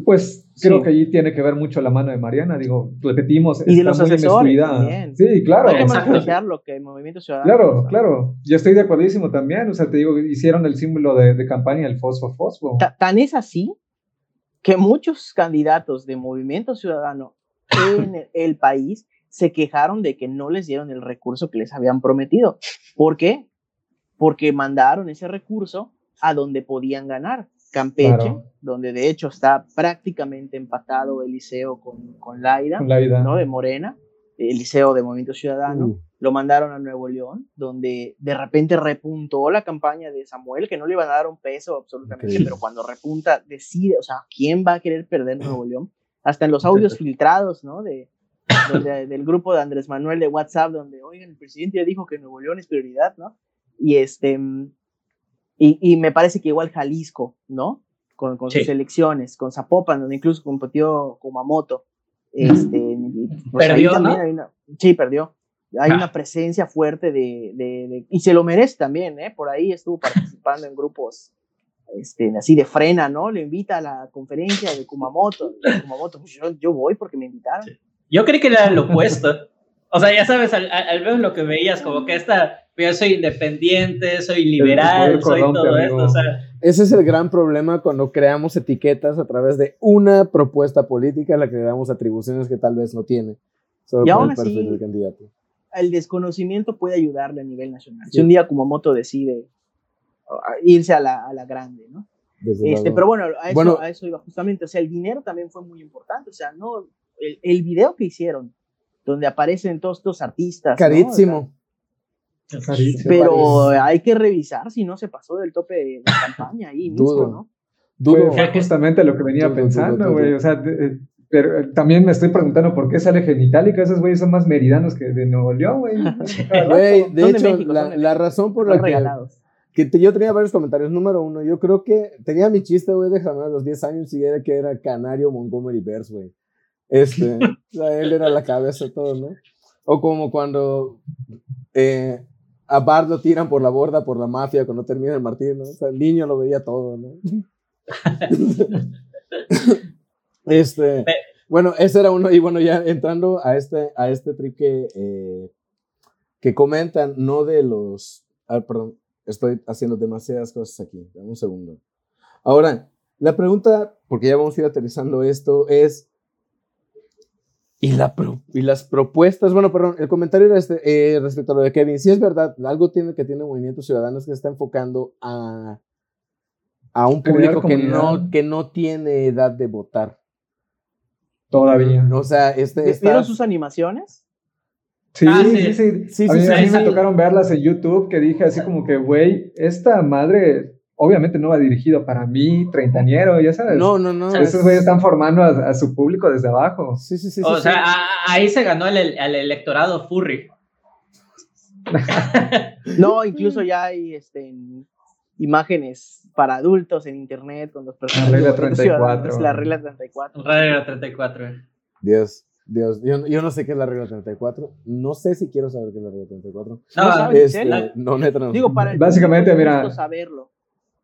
Pues creo Sí. que allí tiene que ver mucho la mano de Mariana, digo, repetimos, Y de los asesores también. Sí, claro. Hay que lo que el Movimiento Ciudadano. Claro, claro. Yo estoy de acuerdísimo también. O sea, te digo, hicieron el símbolo de, de campaña, el fosfo fosfo. Ta- Tan es así que muchos candidatos de Movimiento Ciudadano en el- país se quejaron de que no les dieron el recurso que les habían prometido. ¿Por qué? Porque mandaron ese recurso a donde podían ganar. Campeche, Claro. donde de hecho está prácticamente empatado Eliseo con, con Laira, Con la vida. ¿no? De Morena, Eliseo de Movimiento Ciudadano. Uh, Lo mandaron a Nuevo León, donde de repente repuntó la campaña de Samuel, que no le iban a dar un peso absolutamente, pero cuando repunta, decide, o sea, ¿quién va a querer perder Nuevo León? Hasta en los audios filtrados, ¿no? De, donde- del grupo de Andrés Manuel de WhatsApp, donde, oigan, el presidente ya dijo que Nuevo León es prioridad, ¿no? Y este, y, y me parece que igual Jalisco, ¿no? Con, con sus elecciones, con Zapopan, donde incluso compitió Kumamoto. Este, pues, Perdió, ¿no? hay una- sí, perdió. Hay Ah. una presencia fuerte de, de- de- y se lo merece también, ¿eh? Por ahí estuvo participando en grupos este, así de frena, ¿no? Le invita a la conferencia de Kumamoto. Kumamoto, pues yo, yo voy porque me invitaron. Yo creí que era lo opuesto. O sea, ya sabes, al, al, menos lo que veías, como que esta, yo soy independiente, soy liberal, soy todo amigo. esto. O sea, Ese es el gran problema cuando creamos etiquetas a través de una propuesta política a la que le damos atribuciones que tal vez no tiene. Solo Y por aún el perfil así- del candidato. El desconocimiento puede ayudarle a nivel nacional. Si un día Kumamoto decide irse a la, a la grande, ¿no? Este, pero bueno a, eso, Bueno. a eso iba justamente. O sea, el dinero también fue muy importante. O sea, no, el, el video que hicieron, donde aparecen todos estos artistas. ¿no? Carísimo. Carísimo. Pero hay que revisar si no se pasó del tope de la campaña ahí mismo, Dudo. ¿no? Dudo. Fue, justamente lo que venía Dudo, pensando, güey. O sea, de- eh, pero eh, también me estoy preguntando por qué sale Genitalica. Esos güeyes son más meridanos que de Nuevo León, güey. Güey, de hecho, México, la, la razón por la que, regalados. Que te- yo tenía varios comentarios. Número uno, yo creo que tenía mi chiste, güey, de jamás a los 10 años y era que era Canario Montgomery Bears, güey. Este, o sea, él era la cabeza todo, ¿no? O como cuando eh, a Bart lo tiran por la borda por la mafia cuando termina el Martín, ¿no? O sea, el niño lo veía todo, ¿no? este, bueno, ese era uno, y bueno, ya entrando a este, a este trip que, eh, que comentan, no de los, ah, perdón, estoy haciendo demasiadas cosas aquí, dame un segundo. Ahora, la pregunta, porque ya vamos a ir aterrizando esto, es, ¿y, la pro- y las propuestas? Bueno, perdón, el comentario era este, eh, respecto a lo de Kevin, si es verdad, algo tiene que tiene Movimiento Ciudadano es que se está enfocando a, a un público que no, que no tiene edad de votar. Todavía. O sea, este, ¿Vieron está- sus animaciones? Sí, Ah, sí, sí. sí. Sí, a sí, mí, sí, a mí sí. me tocaron verlas en YouTube que dije así como que, güey, esta madre obviamente no va dirigido para mí, treintañero, ya sabes. No, no, no. Esos es- güeyes están formando a, a su público desde abajo. Sí, sí, sí. o sí, sea sí. a- ahí se ganó el, el electorado furry. No, incluso ya hay este, en- imágenes para adultos en internet con los personajes. regla de Movimiento 34. Ciudadano, La regla 34. Radio 34. eh. Dios, Dios. Yo, yo no sé qué es la regla 34. No sé si quiero saber qué es la regla 34. No No, sabes, ¿en Este, no, neta, no. Digo, para el Básicamente, público es mira. saberlo.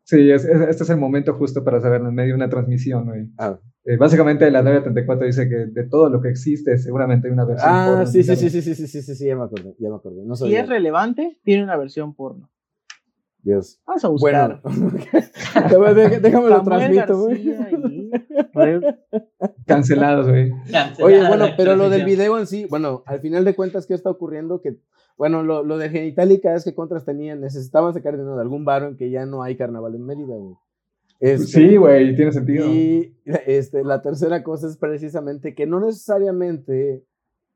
Sí, es- es- este es el momento justo para saberlo en medio de una transmisión, güey. Ah, Eh, básicamente la 934 dice que de todo lo que existe seguramente hay una versión. Ah, porno, sí, sí, sí, sí, sí, sí, sí, sí, sí, ya me acordé, ya me acordé. No Si es relevante, tiene una versión porno. Dios. Vamos a buscar. Bueno, Déjame- déjame lo transmito, güey. Cancelados, güey. Oye, bueno, pero lo del video en sí, bueno, al final de cuentas, ¿qué está ocurriendo? Que, bueno, lo, lo de Genitalica es que contras tenían, necesitaban sacar dinero de algún baro en que ya no hay carnaval en Mérida, güey. Este, sí, güey, tiene sentido. Y este, la tercera cosa es precisamente que no necesariamente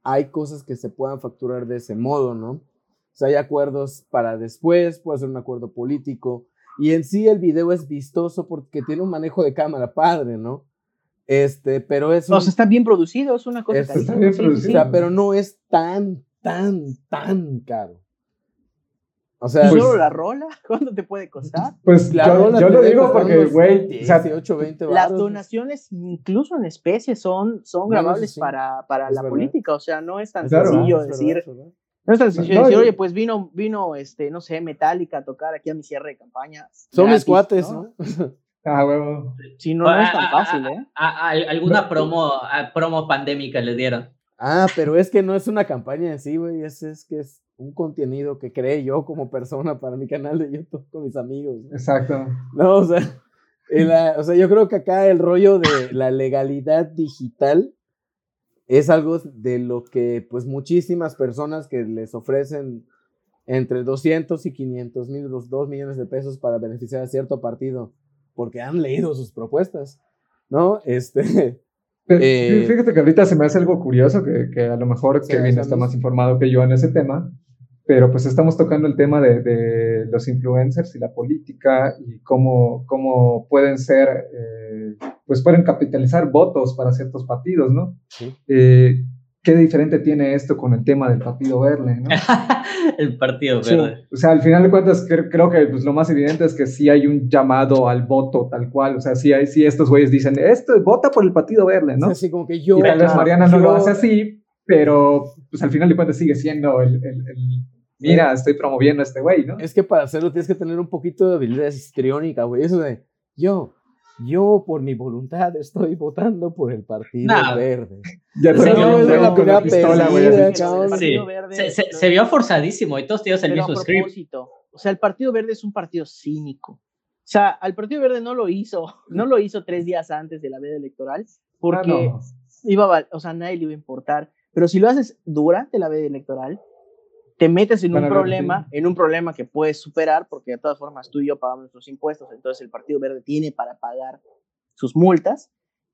hay cosas que se puedan facturar de ese modo, ¿no? O sea, hay acuerdos para después, puede ser un acuerdo político. Y en sí el video es vistoso porque tiene un manejo de cámara padre, ¿no? Este, pero es. O sea, está bien producido, es una cosa. Está bien producido. O sea, pero no es tan, tan, tan caro. O sea, ¿Solo pues la rola? ¿Cuánto te puede costar? Pues la yo, rola yo lo digo porque, güey, o sea, 20 las donaciones, incluso en especie, son, son grabables para, para la política. O sea, no es tan sencillo decir. No es tan sencillo decir, oye, pues vino, vino, este, no sé, Metallica a tocar aquí a mi cierre de campaña. Son mis cuates, ¿no? Ah, huevo. Sí, no, no es tan fácil, ¿eh? alguna promo, promo pandémica le dieron. Ah, pero es que no es una campaña en sí, güey. Es, es que es un contenido que creé yo como persona para mi canal de YouTube con mis amigos. Exacto. No, o sea, o sea, yo creo que acá el rollo de la legalidad digital es algo de lo que pues muchísimas personas que les ofrecen entre 200 y 500 mil, 2 millones de pesos para beneficiar a cierto partido, porque han leído sus propuestas, ¿no? Este, eh, fíjate que ahorita se me hace algo curioso, que, que a lo mejor Kevin está más informado que yo en ese tema, pero pues estamos tocando el tema de, de los influencers y la política y cómo, cómo pueden ser, eh, pues pueden capitalizar votos para ciertos partidos, ¿no? Sí. Eh, ¿Qué diferente tiene esto con el tema del Partido Verde? ¿no? el Partido Verde. O sea, al final de cuentas, creo que pues, lo más evidente es que sí hay un llamado al voto tal cual. O sea, sí, hay, sí estos güeyes dicen, esto, vota por el Partido Verde, ¿no? Así como que yo. Y tal vez Mariana no lo hace así, pero pues al final de cuentas sigue siendo el, el, mira, estoy promoviendo a este güey, ¿no? Es que para hacerlo tienes que tener un poquito de habilidad histriónica, güey. Eso de, yo, yo por mi voluntad estoy votando por el Partido Verde. Ya se, vio, la primera pistola, se, vio forzadísimo y todos tenían el mismo script. O sea, el Partido Verde es un partido cínico. O sea, al Partido Verde no lo hizo, no lo hizo tres días antes de la veda electoral, porque ah, iba, o sea, nadie le iba a importar. Pero si lo haces durante la veda electoral, te metes en un problema, en un problema que puedes superar, porque de todas formas tú y yo pagamos nuestros impuestos, entonces el Partido Verde tiene para pagar sus multas.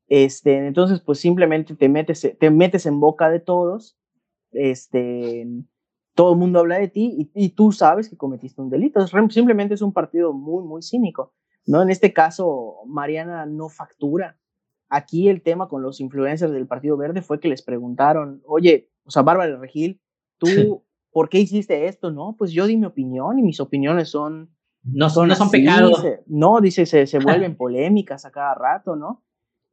Este, entonces, pues simplemente te metes, te metes en boca de todos, este, todo el mundo habla de ti y, tú sabes que cometiste un delito. Simplemente es un partido muy, muy cínico. ¿no? En este caso, Mariana no factura. Aquí el tema con los influencers del Partido Verde fue que les preguntaron, oye, o sea, Bárbara Regil, tú ¿por qué hiciste esto? No, pues yo di mi opinión y mis opiniones son... No son, no son pecados. no, dice, se, se vuelven polémicas a cada rato, ¿no?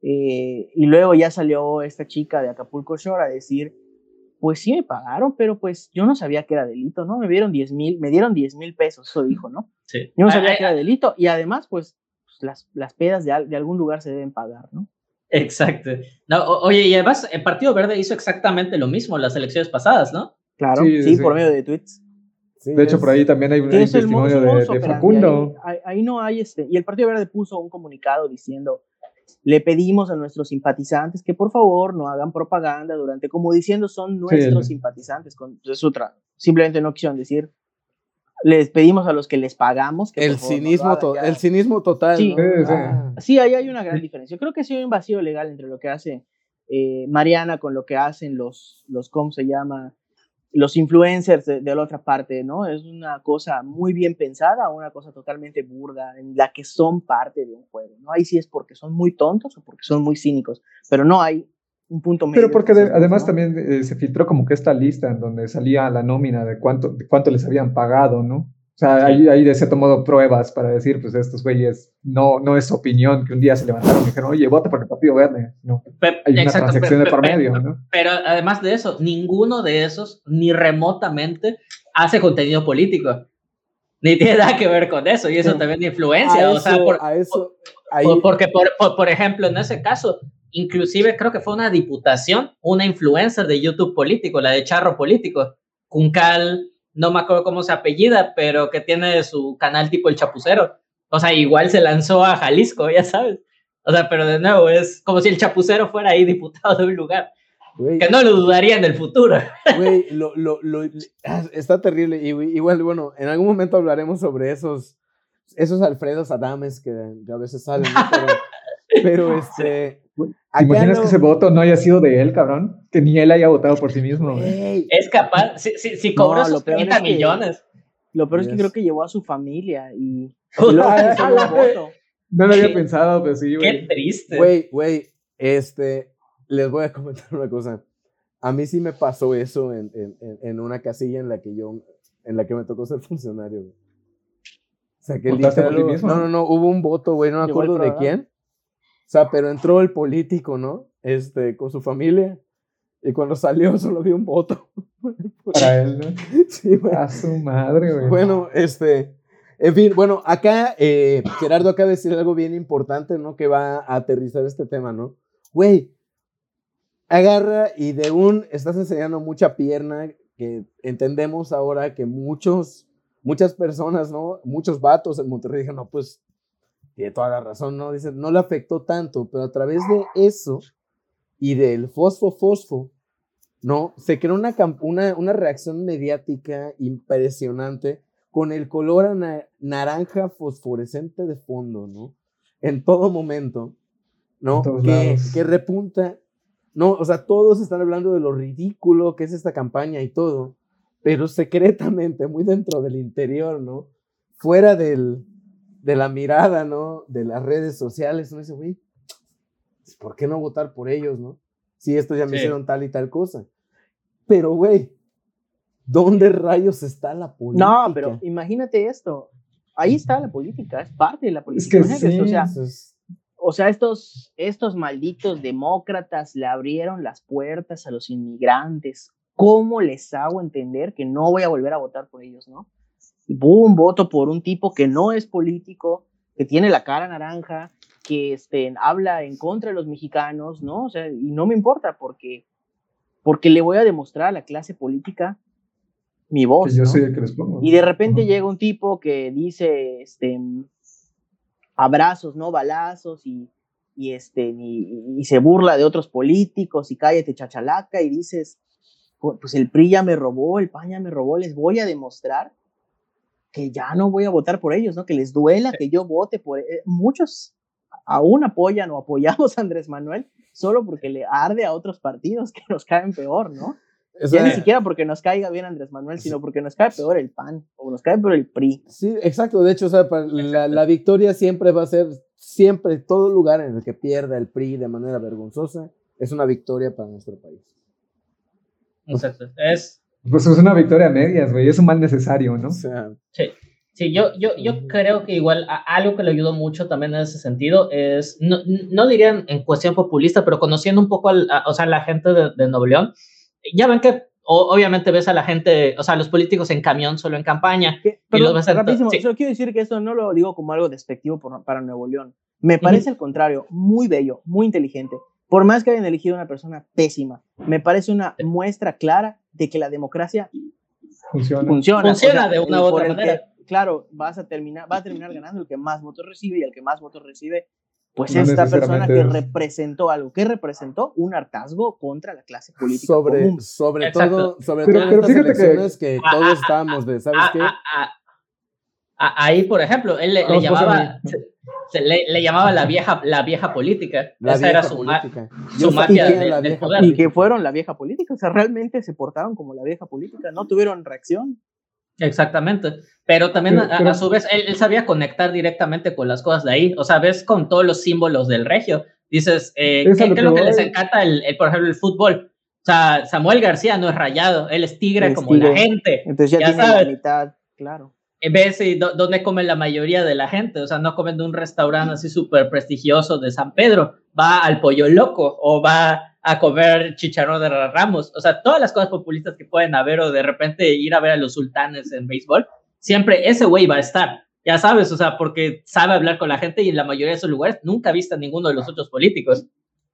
Eh, y luego ya salió esta chica de Acapulco Shore a decir, pues sí me pagaron, pero pues yo no sabía que era delito, ¿no? Me dieron 10 mil, me dieron 10 mil pesos, eso dijo, ¿no? Sí. Yo no sabía que era delito y además, pues, pues las, las pedas de, de, algún lugar se deben pagar, ¿no? Exacto. No, oye, y además el Partido Verde hizo exactamente lo mismo en las elecciones pasadas, ¿no? Claro, sí, por medio de tweets. de hecho, por ahí también hay un testimonio de, Facundo. Ahí, no hay este. Y el Partido Verde puso un comunicado diciendo: le pedimos a nuestros simpatizantes que por favor no hagan propaganda durante, como diciendo, son nuestros simpatizantes. Con, es otra. Simplemente no quisieron decir. Les pedimos a los que les pagamos que el cinismo el cinismo total sí, sí, ahí hay una gran diferencia creo que sí hay un vacío legal entre lo que hace eh, Mariana con lo que hacen los los cómo se llama los influencers de, la otra parte, ¿no? Es una cosa muy bien pensada, una cosa totalmente burda, en la que son parte de un juego, ¿no? Ahí sí es porque son muy tontos o porque son muy cínicos, pero no hay un punto medio. Pero porque además también eh, se filtró como que esta lista en donde salía la nómina de cuánto, de cuánto les habían pagado, ¿no? O sea, hay, hay, de cierto modo pruebas para decir, pues estos güeyes, no, no es opinión que un día se levantaron y dijeron, oye, vota por el Partido Verde. No, hay una transacción de por medio, ¿no? Pero además de eso, ninguno de esos ni remotamente hace contenido político. Ni tiene nada que ver con eso, y eso también influencia. o sea, por, eso, porque, por, por ejemplo, en ese caso, inclusive creo que fue una diputación, una influencer de YouTube político, la de Charro Político, Cuncal no me acuerdo cómo se apellida, pero que tiene su canal tipo El Chapucero. O sea, igual se lanzó a Jalisco, ya sabes. O sea, pero de nuevo, es como si el chapucero fuera ahí diputado de un lugar. Que no lo dudaría en el futuro. Güey, lo, lo, lo, ah, está terrible. Y, igual, bueno, en algún momento hablaremos sobre esos, esos Alfredos Adames que, a veces salen. Pero, este. ¿Te imaginas que ese voto no haya sido de él, cabrón? Que ni él haya votado por sí mismo. Es capaz, si, si, si cobró no, 30 millones. lo peor es que creo que llevó a su familia y. No lo había pensado, pero sí, güey. Qué triste. Güey, güey, este, les voy a comentar una cosa. A mí sí me pasó eso en, en, en una casilla en la que yo, en la que me tocó ser funcionario. O sea, que literal, no, no, no, hubo un voto, güey, no me acuerdo de quién. O sea, pero entró el político, ¿no? Este, con su familia. Y cuando salió solo vi un voto. Para él, ¿no? Sí, güey. A su madre, güey. Bueno, este, en fin, bueno, acá eh, Gerardo acaba de decir algo bien importante, ¿no? Que va a aterrizar este tema, ¿no? Güey, agarra y de un, estás enseñando mucha pierna, que entendemos ahora que muchos, muchas personas, ¿no? Muchos vatos en Monterrey dijeron, no, pues, tiene toda la razón, ¿no? Dicen, no le afectó tanto, pero a través de eso y del fosfo-fosfo, ¿no? Se creó una, una, una reacción mediática impresionante con el color naranja fosforescente de fondo, ¿no? En todo momento, ¿no? Que, que, repunta, ¿no? O sea, todos están hablando de lo ridículo que es esta campaña y todo, pero secretamente, muy dentro del interior, ¿no? Fuera del, de la mirada, ¿no? De las redes sociales, uno dice, güey, ¿por qué no votar por ellos, no? Si estos ya me hicieron tal y tal cosa. Pero, güey, ¿Dónde rayos está la política? No, pero imagínate esto. Ahí está la política, es parte de la política. Es que sí, o, sea, o sea, estos, estos malditos demócratas le abrieron las puertas a los inmigrantes. ¿Cómo les hago entender que no voy a volver a votar por ellos, no? Y boom, voto por un tipo que no es político, que tiene la cara naranja, que este, habla en contra de los mexicanos, ¿no? O sea, y no me importa porque, porque le voy a demostrar a la clase política mi voz. Y de repente llega un tipo que dice, este, abrazos, ¿no? Balazos y, y este, y, se burla de otros políticos y cállate chachalaca y dices, pues el PRI ya me robó, el PAN ya me robó, les voy a demostrar que ya no voy a votar por ellos, ¿no? Que les duela que yo vote por... Eh, muchos aún apoyan o apoyamos a Andrés Manuel solo porque le arde a otros partidos que nos caen peor, ¿no? ya ni siquiera porque nos caiga bien Andrés Manuel, sino porque nos cae peor el PAN o nos cae peor el PRI. Sí, exacto. De hecho, o sea, la, la, victoria siempre va a ser, siempre, todo lugar en el que pierda el PRI de manera vergonzosa, es una victoria para nuestro país. Exacto. Es. Pues es una victoria a medias, güey. Es un mal necesario, ¿no? O sea, sí. Sí, yo, yo, yo creo que igual algo que le ayudó mucho también en ese sentido es, no, no dirían en cuestión populista, pero conociendo un poco al, a, o sea, la gente de, de Nuevo León, ya ven que obviamente ves a la gente, o sea, los políticos en camión solo en campaña. Pero, rapidísimo, quiero decir que esto no lo digo como algo despectivo para Nuevo León. Me parece al contrario, muy bello, muy inteligente. Por más que hayan elegido una persona pésima, me parece una muestra clara de que la democracia funciona. Funciona, de una u otra manera. claro, vas a terminar, va a terminar ganando el que más votos recibe y el que más votos recibe pues esta persona que representó algo, que representó un hartazgo contra la clase política sobre, común. Sobre todo, sobre todo estas elecciones que, todos estábamos de, ¿sabes qué? Ahí, por ejemplo, él le, llamaba, se, le, llamaba la vieja, la vieja política. Esa era su, política. su mafia de, poder. Y que fueron la vieja política, o sea, realmente se portaron como la vieja política, no tuvieron reacción. Exactamente, pero también a, su vez él, sabía conectar directamente con las cosas de ahí, o sea, ves con todos los símbolos del regio, dices, eh, ¿qué, es lo que, les encanta, el, por ejemplo, el fútbol? O sea, Samuel García no es rayado, él es tigre como la gente. Entonces ya, tiene la mitad, claro. Ves y dónde come la mayoría de la gente, o sea, no comen de un restaurante así súper prestigioso de San Pedro, va al Pollo Loco o va a comer chicharrón de ramos. O sea, todas las cosas populistas que pueden haber o de repente ir a ver a los sultanes en béisbol, siempre ese güey va a estar. Ya sabes, o sea, porque sabe hablar con la gente y en la mayoría de esos lugares nunca ha visto a ninguno de los otros políticos.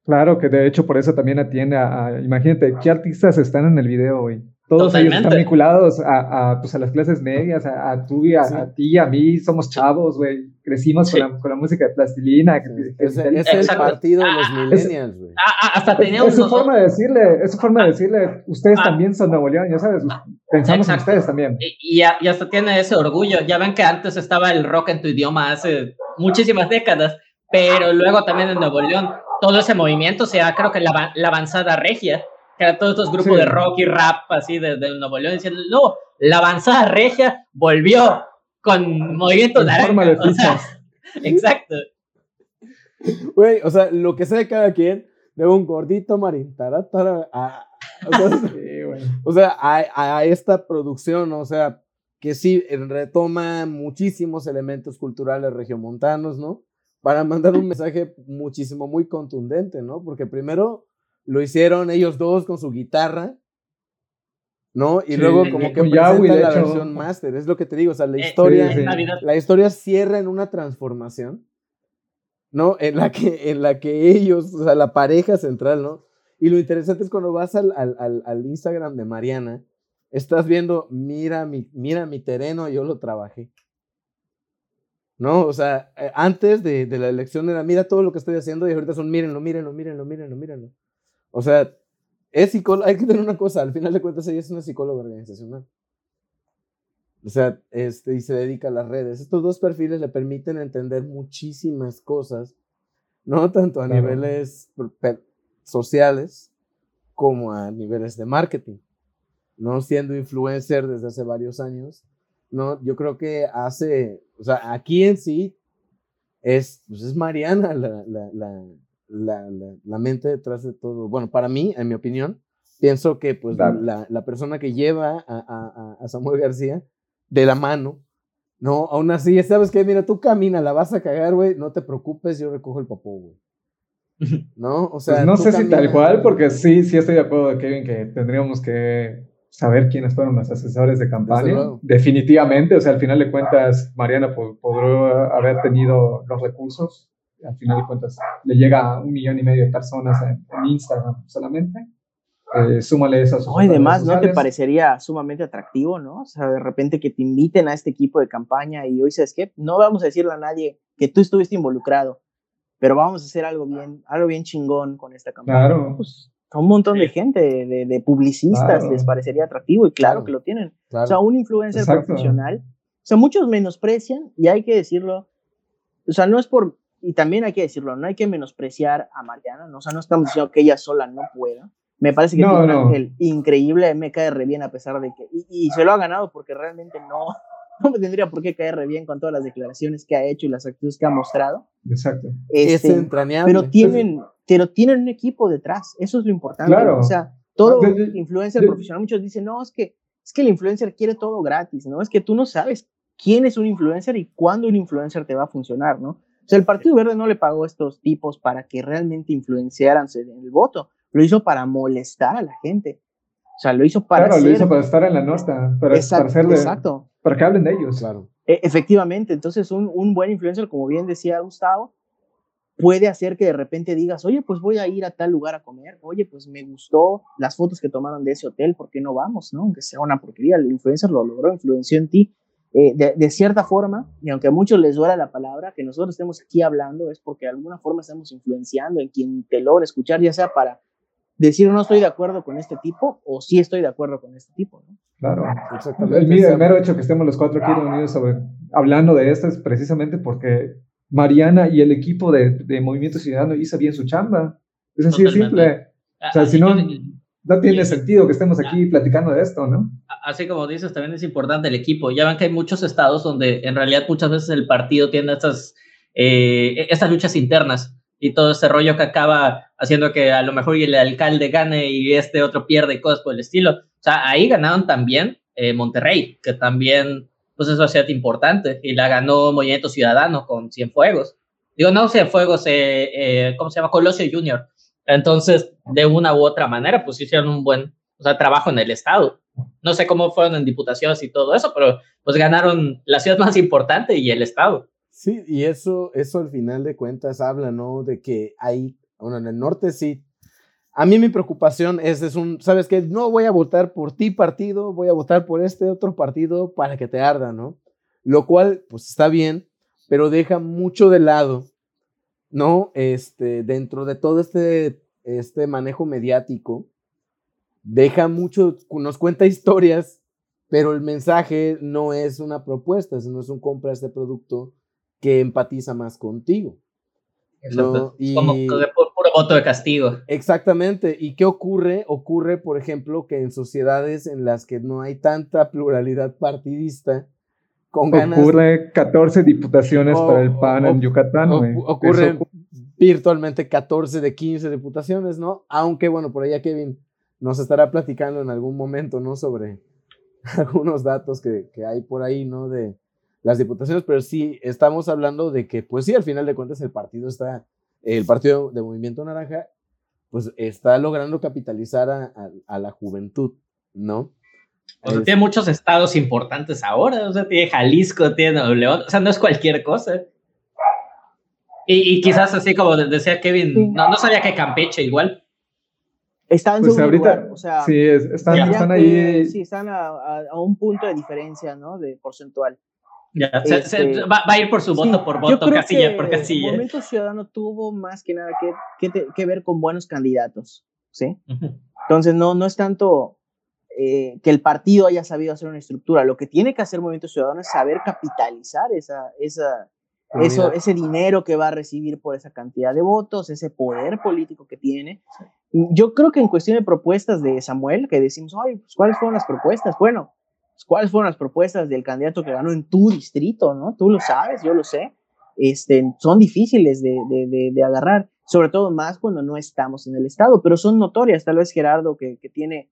Claro, que de hecho por eso también atiende a, imagínate, ¿qué artistas están en el video, güey? Todos ellos están vinculados a, a, pues a las clases medias, a, a tú y a, ti y a mí, somos chavos, güey. crecimos con, la, con, la, música de plastilina. es, es el partido de los ah, millennials, güey. Ah, hasta teníamos. Es, su forma de decirle, es su forma de decirle, ustedes también son Nuevo León, ya sabes, pensamos en ustedes también. Y, y, hasta tiene ese orgullo. Ya ven que antes estaba el rock en tu idioma hace muchísimas décadas, pero luego también en Nuevo León, todo ese movimiento, o sea, creo que la, la avanzada regia eran todos estos grupos de rock y rap así de, de, Nuevo León diciendo, no, la avanzada regia volvió con movimientos naranja. O sea, exacto. Güey, o sea, lo que sea de cada quien, de un gordito marín, taratara, a, o sea, a, a, esta producción, o sea, que sí retoma muchísimos elementos culturales regiomontanos, ¿no? Para mandar un mensaje muchísimo, muy contundente, ¿no? Porque primero lo hicieron ellos dos con su guitarra, ¿no? Y luego como que presentan la versión master, es lo que te digo, o sea, la eh, historia, la historia cierra en una transformación, ¿no? En la que, en la que ellos, o sea, la pareja central, ¿no? Y lo interesante es cuando vas al, al, al Instagram de Mariana, estás viendo, mira mi, mira mi terreno, yo lo trabajé. ¿No? O sea, eh, antes de, de, la elección era, mira todo lo que estoy haciendo y ahorita son, mírenlo, mírenlo, mírenlo, mírenlo, mírenlo. O sea, es psicóloga, hay que tener una cosa, al final de cuentas ella es una psicóloga organizacional. O sea, este, y se dedica a las redes. Estos dos perfiles le permiten entender muchísimas cosas, no tanto a niveles sociales como a niveles de marketing. No siendo influencer desde hace varios años, no, yo creo que hace, o sea, aquí en sí es, pues es Mariana la, la la, la, mente detrás de todo. Bueno, para mí, en mi opinión, pienso que pues la, la, persona que lleva a, a, a, Samuel García de la mano, no, aún así, ¿sabes qué? Mira, tú camina, la vas a cagar, güey, no te preocupes, yo recojo el popó, güey. ¿No? O sea, pues no sé si tal cual, porque sí, sí estoy de acuerdo, Kevin, que tendríamos que saber quiénes fueron los asesores de campaña. Definitivamente, o sea, al final de cuentas, Mariana podrá haber tenido los recursos al final de cuentas le llega a un millón y medio de personas en, Instagram solamente. Eh, súmale esas. No, y además, ¿no te parecería sumamente atractivo, no? O sea, de repente que te inviten a este equipo de campaña y hoy sabes que no vamos a decirle a nadie que tú estuviste involucrado, pero vamos a hacer algo bien, algo bien chingón con esta campaña. Claro. Pues, a un montón de gente, de, de publicistas, les parecería atractivo y claro, que lo tienen. O sea, un influencer profesional. O sea, muchos menosprecian y hay que decirlo. O sea, no es por y también hay que decirlo, no hay que menospreciar a Mariana, ¿no? o sea, no estamos diciendo que ella sola no pueda. Me parece que tiene un ángel increíble, me cae re bien a pesar de que, y, se lo ha ganado porque realmente no, no me tendría por qué caer re bien con todas las declaraciones que ha hecho y las actitudes que ha mostrado. Exacto. Este, es entrañable. Pero tienen, pero tienen un equipo detrás, eso es lo importante. Claro. O sea, todo influencer profesional, muchos dicen, no, es que, es que el influencer quiere todo gratis, ¿no? Es que tú no sabes quién es un influencer y cuándo un influencer te va a funcionar, ¿no? O sea, el Partido Verde no le pagó a estos tipos para que realmente influenciaran en el voto, lo hizo para molestar a la gente. O sea, lo hizo para. Claro, lo hizo para estar en la nota, para, exacto, para, exacto. para que hablen de ellos. Claro. E, efectivamente, entonces un, un buen influencer, como bien decía Gustavo, puede hacer que de repente digas, oye, pues voy a ir a tal lugar a comer, oye, pues me gustó las fotos que tomaron de ese hotel, ¿por qué no vamos? ¿no? Aunque sea una porquería, el influencer lo logró, influenció en ti, eh, de, cierta forma, y aunque a muchos les duela la palabra, que nosotros estemos aquí hablando es porque de alguna forma estamos influenciando en quien te logra escuchar, ya sea para decir no estoy de acuerdo con este tipo o sí estoy de acuerdo con este tipo. ¿no? Claro, exactamente. El, mero hecho que estemos los cuatro aquí reunidos sobre, hablando de esto es precisamente porque Mariana y el equipo de, de Movimiento Ciudadano hizo bien su chamba. Es así de simple. O sea, si no, no tiene sentido que estemos aquí platicando de esto, ¿no? Así como dices, también es importante el equipo. Ya ven que hay muchos estados donde en realidad muchas veces el partido tiene estas, eh, estas luchas internas y todo ese rollo que acaba haciendo que a lo mejor el alcalde gane y este otro pierde y cosas por el estilo. O sea, ahí ganaron también eh, Monterrey, que también pues es sociedad importante y la ganó Movimiento Ciudadano con Cienfuegos. Digo, no Cienfuegos, eh, eh, ¿cómo se llama? Colosio Junior entonces, de una u otra manera, pues hicieron un buen o sea, trabajo en el Estado. No sé cómo fueron en diputaciones y todo eso, pero pues ganaron la ciudad más importante y el Estado. Sí, y eso, eso al final de cuentas habla, ¿no? De que hay, bueno, en el norte sí. A mí mi preocupación es, es un, ¿sabes qué? No voy a votar por ti partido, voy a votar por este otro partido para que te arda, ¿no? Lo cual, pues está bien, pero deja mucho de lado, ¿no? Este, dentro de todo este, este manejo mediático, deja mucho, nos cuenta historias, pero el mensaje no es una propuesta, sino es un compra este producto que empatiza más contigo. ¿no? Y, Como de puro voto de castigo. Exactamente. ¿Y qué ocurre? Ocurre, por ejemplo, que en sociedades en las que no hay tanta pluralidad partidista, con ganas... Ocurre 14 diputaciones para el PAN en Yucatán. ocurre virtualmente 14 de 15 diputaciones, ¿no? Aunque, bueno, por allá Kevin nos estará platicando en algún momento, ¿no? Sobre algunos datos que, que hay por ahí, ¿no? De, las diputaciones, pero sí estamos hablando de que, pues sí, al final de cuentas el partido está, el partido de Movimiento Naranja, pues está logrando capitalizar a, la juventud, ¿no? O sea, tiene muchos estados importantes ahora, o sea, tiene Jalisco, tiene León, o sea, no es cualquier cosa. Y, quizás así como decía Kevin, no, no sabía que Campeche igual. Están en pues ahorita, o sea, sí, están, ahí. Sí, están a, a, un punto de diferencia, ¿no? De porcentual. Ya, este, va, a ir por su voto por voto, casilla por casilla. El Movimiento Ciudadano tuvo más que nada que, que, ver con buenos candidatos, ¿sí? Entonces, no, no es tanto eh, que el partido haya sabido hacer una estructura, lo que tiene que hacer Movimiento Ciudadano es saber capitalizar esa, esa, eso, ese dinero que va a recibir por esa cantidad de votos, ese poder político que tiene. Yo creo que en cuestión de propuestas de Samuel, que decimos, ay, pues, ¿cuáles fueron las propuestas? Bueno, cuáles fueron las propuestas del candidato que ganó en tu distrito, ¿no? Tú lo sabes, yo lo sé. Este, son difíciles de, de, de, agarrar, sobre todo más cuando no estamos en el estado, pero son notorias. Tal vez Gerardo, que, que tiene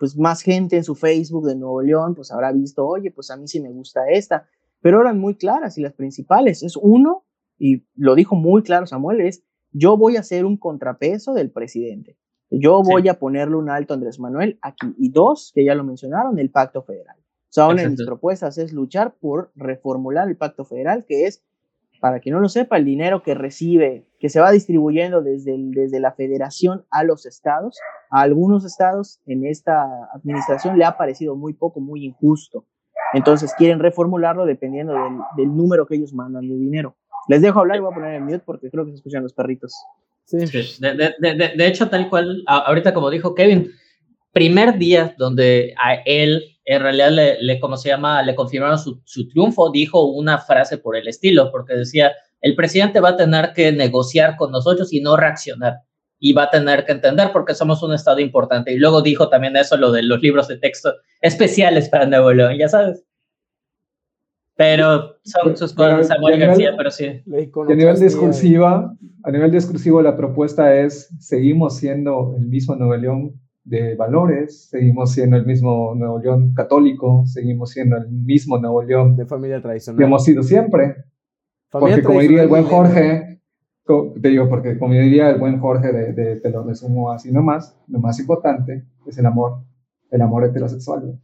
pues más gente en su Facebook de Nuevo León, pues habrá visto, oye, pues a mí sí me gusta esta, pero eran muy claras y las principales es uno, y lo dijo muy claro Samuel, es yo voy a ser un contrapeso del presidente. Yo voy a ponerle un alto a Andrés Manuel aquí. Y dos, que ya lo mencionaron, el pacto federal. O sea, una de mis propuestas es luchar por reformular el pacto federal, que es, para quien no lo sepa, el dinero que recibe, que se va distribuyendo desde, desde la federación a los estados. A algunos estados en esta administración le ha parecido muy poco, muy injusto. Entonces quieren reformularlo dependiendo del, del número que ellos mandan de dinero. Les dejo hablar y voy a poner el mute porque creo que se escuchan los perritos. Sí. De, de, de, de, hecho, tal cual, ahorita como dijo Kevin, primer día donde a él en realidad le, le ¿cómo se llama? Le confirmaron su, su, triunfo, dijo una frase por el estilo, porque decía, el presidente va a tener que negociar con nosotros y no reaccionar. Y va a tener que entender porque somos un estado importante. Y luego dijo también eso, lo de los libros de texto especiales para Nuevo León, ya sabes. Pero son sus cosas, Samuel García, pero sí. a nivel discursiva, a nivel discursivo, la propuesta es, seguimos siendo el mismo Nuevo León de valores, seguimos siendo el mismo Nuevo León católico, seguimos siendo el mismo Nuevo León de familia tradicional. Que hemos sido siempre. porque como diría el buen Jorge, te digo, porque como diría el buen Jorge, de, de, te lo resumo así nomás, lo más importante es el amor, el amor heterosexual.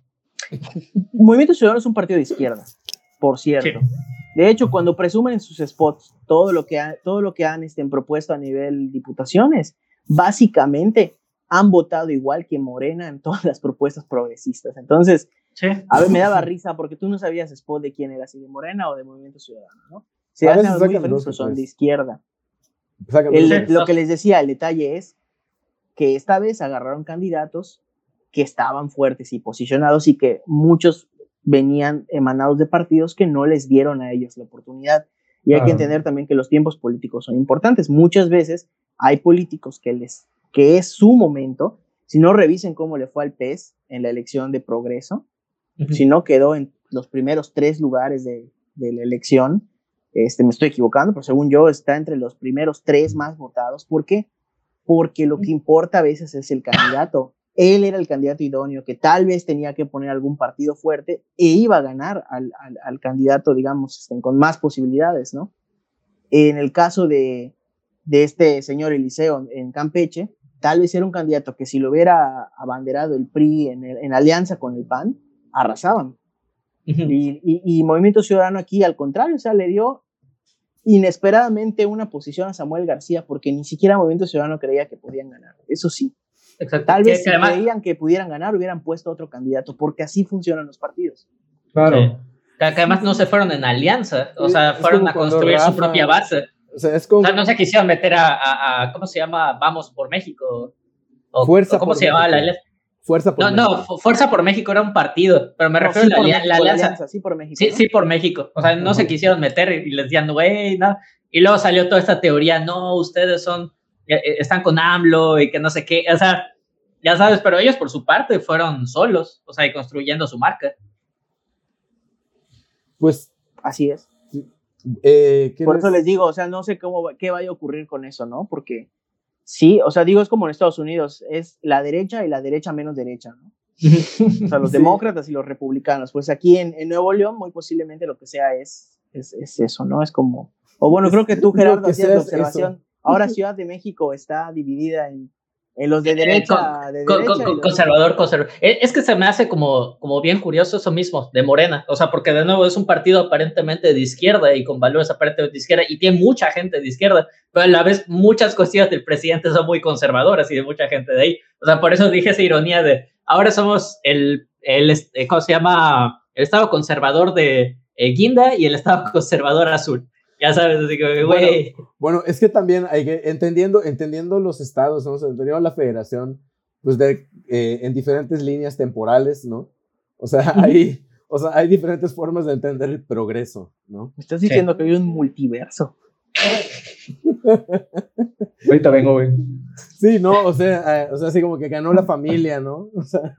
Movimiento Ciudadano es un partido de izquierda, por cierto. De hecho, cuando presumen en sus spots todo lo que, todo lo que han este, propuesto a nivel diputaciones, básicamente han votado igual que Morena en todas las propuestas progresistas. Entonces, a ver, me daba risa porque tú no sabías spot de quién era, si de Morena o de Movimiento Ciudadano, ¿no? Se hacen muy diferentes, son de izquierda. lo que les decía, el detalle es que esta vez agarraron candidatos que estaban fuertes y posicionados y que muchos venían emanados de partidos que no les dieron a ellos la oportunidad. Y hay que entender también que los tiempos políticos son importantes. Muchas veces hay políticos que les que es su momento. Si no revisen cómo le fue al PES en la elección de progreso, si no quedó en los primeros tres lugares de, de, la elección, este, me estoy equivocando, pero según yo está entre los primeros tres más votados. ¿Por qué? Porque lo que importa a veces es el candidato. Él era el candidato idóneo que tal vez tenía que poner algún partido fuerte e iba a ganar al, al, al candidato, digamos, este, con más posibilidades, ¿no? En el caso de, de este señor Eliseo en Campeche, tal vez era un candidato que si lo hubiera abanderado el PRI en, alianza con el PAN, arrasaban. y, Movimiento Ciudadano aquí, al contrario, o sea, le dio inesperadamente una posición a Samuel García porque ni siquiera Movimiento Ciudadano creía que podían ganar. Eso sí. Tal vez si creían que pudieran ganar, hubieran puesto otro candidato, porque así funcionan los partidos. Claro. Que, además no se fueron en alianza, o sea, fueron a construir su propia base. O sea, es como... o sea, no se quisieron meter a, a, ¿cómo se llama? Vamos por México. O, Fuerza ¿Cómo se llama la Fuerza por no, México. No, Fuerza por México era un partido, pero me refiero a la, alianza. Sí, por México. Sí, sí, por México. O sea, no se quisieron meter y les decían, güey, no. Y luego salió toda esta teoría, no, ustedes son, eh, eh, están con AMLO y que no sé qué. O sea, ya sabes, pero ellos por su parte fueron solos, o sea, y construyendo su marca. Pues. Así es. Eh, por eso les digo, o sea, no sé cómo, qué vaya a ocurrir con eso, ¿no? Porque Sí, o sea, digo, es como en Estados Unidos, es la derecha y la derecha menos derecha, ¿no? o sea, los demócratas y los republicanos. Pues aquí en, Nuevo León, muy posiblemente lo que sea es, es, es eso, ¿no? Es como, o bueno, creo que tú, Gerardo, hacías la observación. Ahora Ciudad de México está dividida en en los de eh, derecha. de conservador, conservador. Eh, es que se me hace como, como bien curioso eso mismo, de Morena. O sea, porque de nuevo es un partido aparentemente de izquierda y con valores aparentemente de izquierda y tiene mucha gente de izquierda, pero a la vez muchas cuestiones del presidente son muy conservadoras y de mucha gente de ahí. O sea, por eso dije esa ironía de ahora somos el, el eh, ¿cómo se llama? El estado conservador de Guinda y el estado conservador azul. Ya sabes, así que, güey. Bueno, es que también hay que, entendiendo, entendiendo los estados, ¿no? entendiendo la federación, pues de, eh, en diferentes líneas temporales, ¿no? O sea, hay, o sea, hay diferentes formas de entender el progreso, ¿no? Me estás diciendo que hay un multiverso. Ahorita vengo, güey. Sí, no, o sea, eh, o sea, así como que ganó la familia, ¿no? O sea,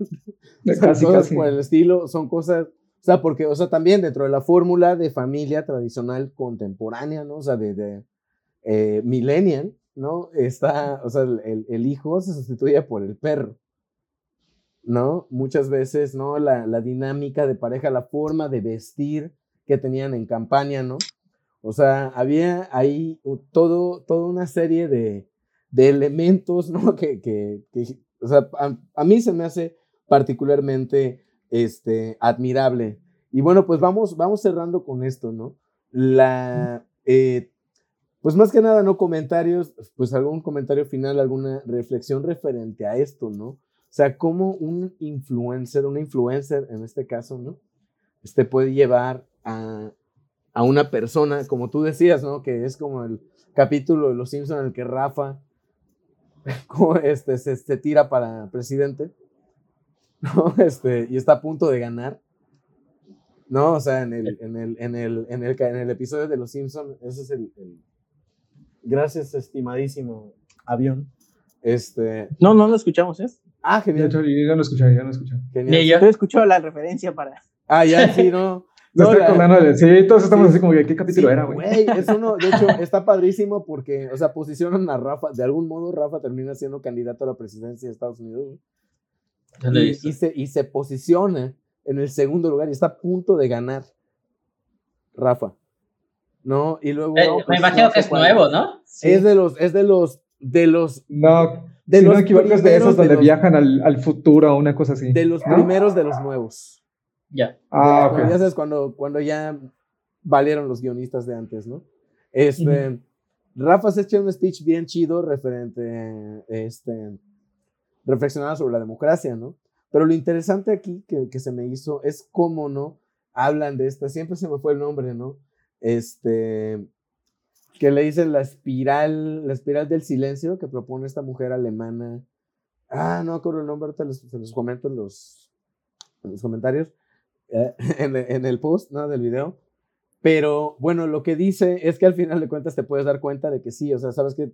casi, cosas por el estilo, son cosas o sea, porque, o sea, también dentro de la fórmula de familia tradicional contemporánea, ¿no? O sea, de, de eh, millennial, ¿no? Está, o sea, el, el, hijo se sustituye por el perro, ¿no? Muchas veces, ¿no? La, la, dinámica de pareja, la forma de vestir que tenían en campaña, ¿no? O sea, había ahí todo, toda una serie de, de elementos, ¿no? Que, que, o sea, a, mí se me hace particularmente este, admirable. Y bueno, pues vamos, vamos cerrando con esto, ¿no? La, eh, pues más que nada, ¿no? Comentarios, pues algún comentario final, alguna reflexión referente a esto, ¿no? O sea, cómo un influencer, una influencer en este caso, ¿no? Este puede llevar a, a una persona, como tú decías, ¿no? Que es como el capítulo de Los Simpsons en el que Rafa este, se, se tira para presidente ¿no? Este, y está a punto de ganar. No, o sea, en el, en el, en el, en el, en el episodio de Los Simpsons, ese es el, Gracias, estimadísimo avión. Este... No, no lo escuchamos, ¿es? Ah, genial. Yo, ya no escuché, ya no escuché. Genial. Yo escucho la referencia para... Ah, ya, sí, no. No, sí, todos estamos así como que, ¿qué capítulo era, güey? es uno, de hecho, está padrísimo porque, o sea, posicionan a Rafa, de algún modo Rafa termina siendo candidato a la presidencia de Estados Unidos, y, se, y, se, posiciona en el segundo lugar y está a punto de ganar Rafa. ¿No? Y luego. Eh, me pues, imagino que es nuevo, ¿no? Es de los, es de los, de los. No, de si los no equivocas de esos donde viajan al, al, futuro o una cosa así. De los primeros de los nuevos. Ya. Ah, ok. Ya sabes, cuando, cuando ya valieron los guionistas de antes, ¿no? Este. Rafa se echa un speech bien chido referente este, reflexionaba sobre la democracia, ¿no? Pero lo interesante aquí que, se me hizo es cómo, ¿no? Hablan de esta, siempre se me fue el nombre, ¿no? Este, que le dicen la espiral, la espiral del silencio que propone esta mujer alemana. Ah, no acuerdo el nombre, ahorita se los comento en los, en los comentarios, eh, en, en, el post, ¿no? Del video. Pero bueno, lo que dice es que al final de cuentas te puedes dar cuenta de que sí, o sea, sabes que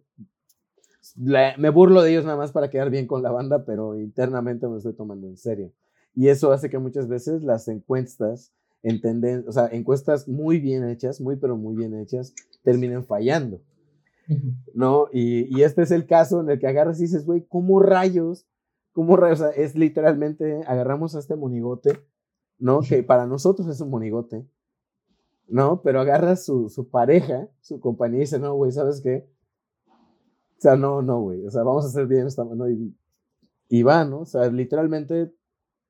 me burlo de ellos nada más para quedar bien con la banda, pero internamente me lo estoy tomando en serio. Y eso hace que muchas veces las encuestas, entenden, o sea, encuestas muy bien hechas, muy pero muy bien hechas, terminen fallando. ¿No? Y, y, este es el caso en el que agarras y dices, güey, ¿cómo rayos? ¿Cómo rayos? O sea, es literalmente, agarramos a este monigote, ¿no? Que para nosotros es un monigote, ¿no? Pero agarras su, su pareja, su compañía y dice, no, güey, ¿sabes qué? O sea, no, no, güey. O sea, vamos a hacer bien esta mano y, y va, ¿no? O sea, literalmente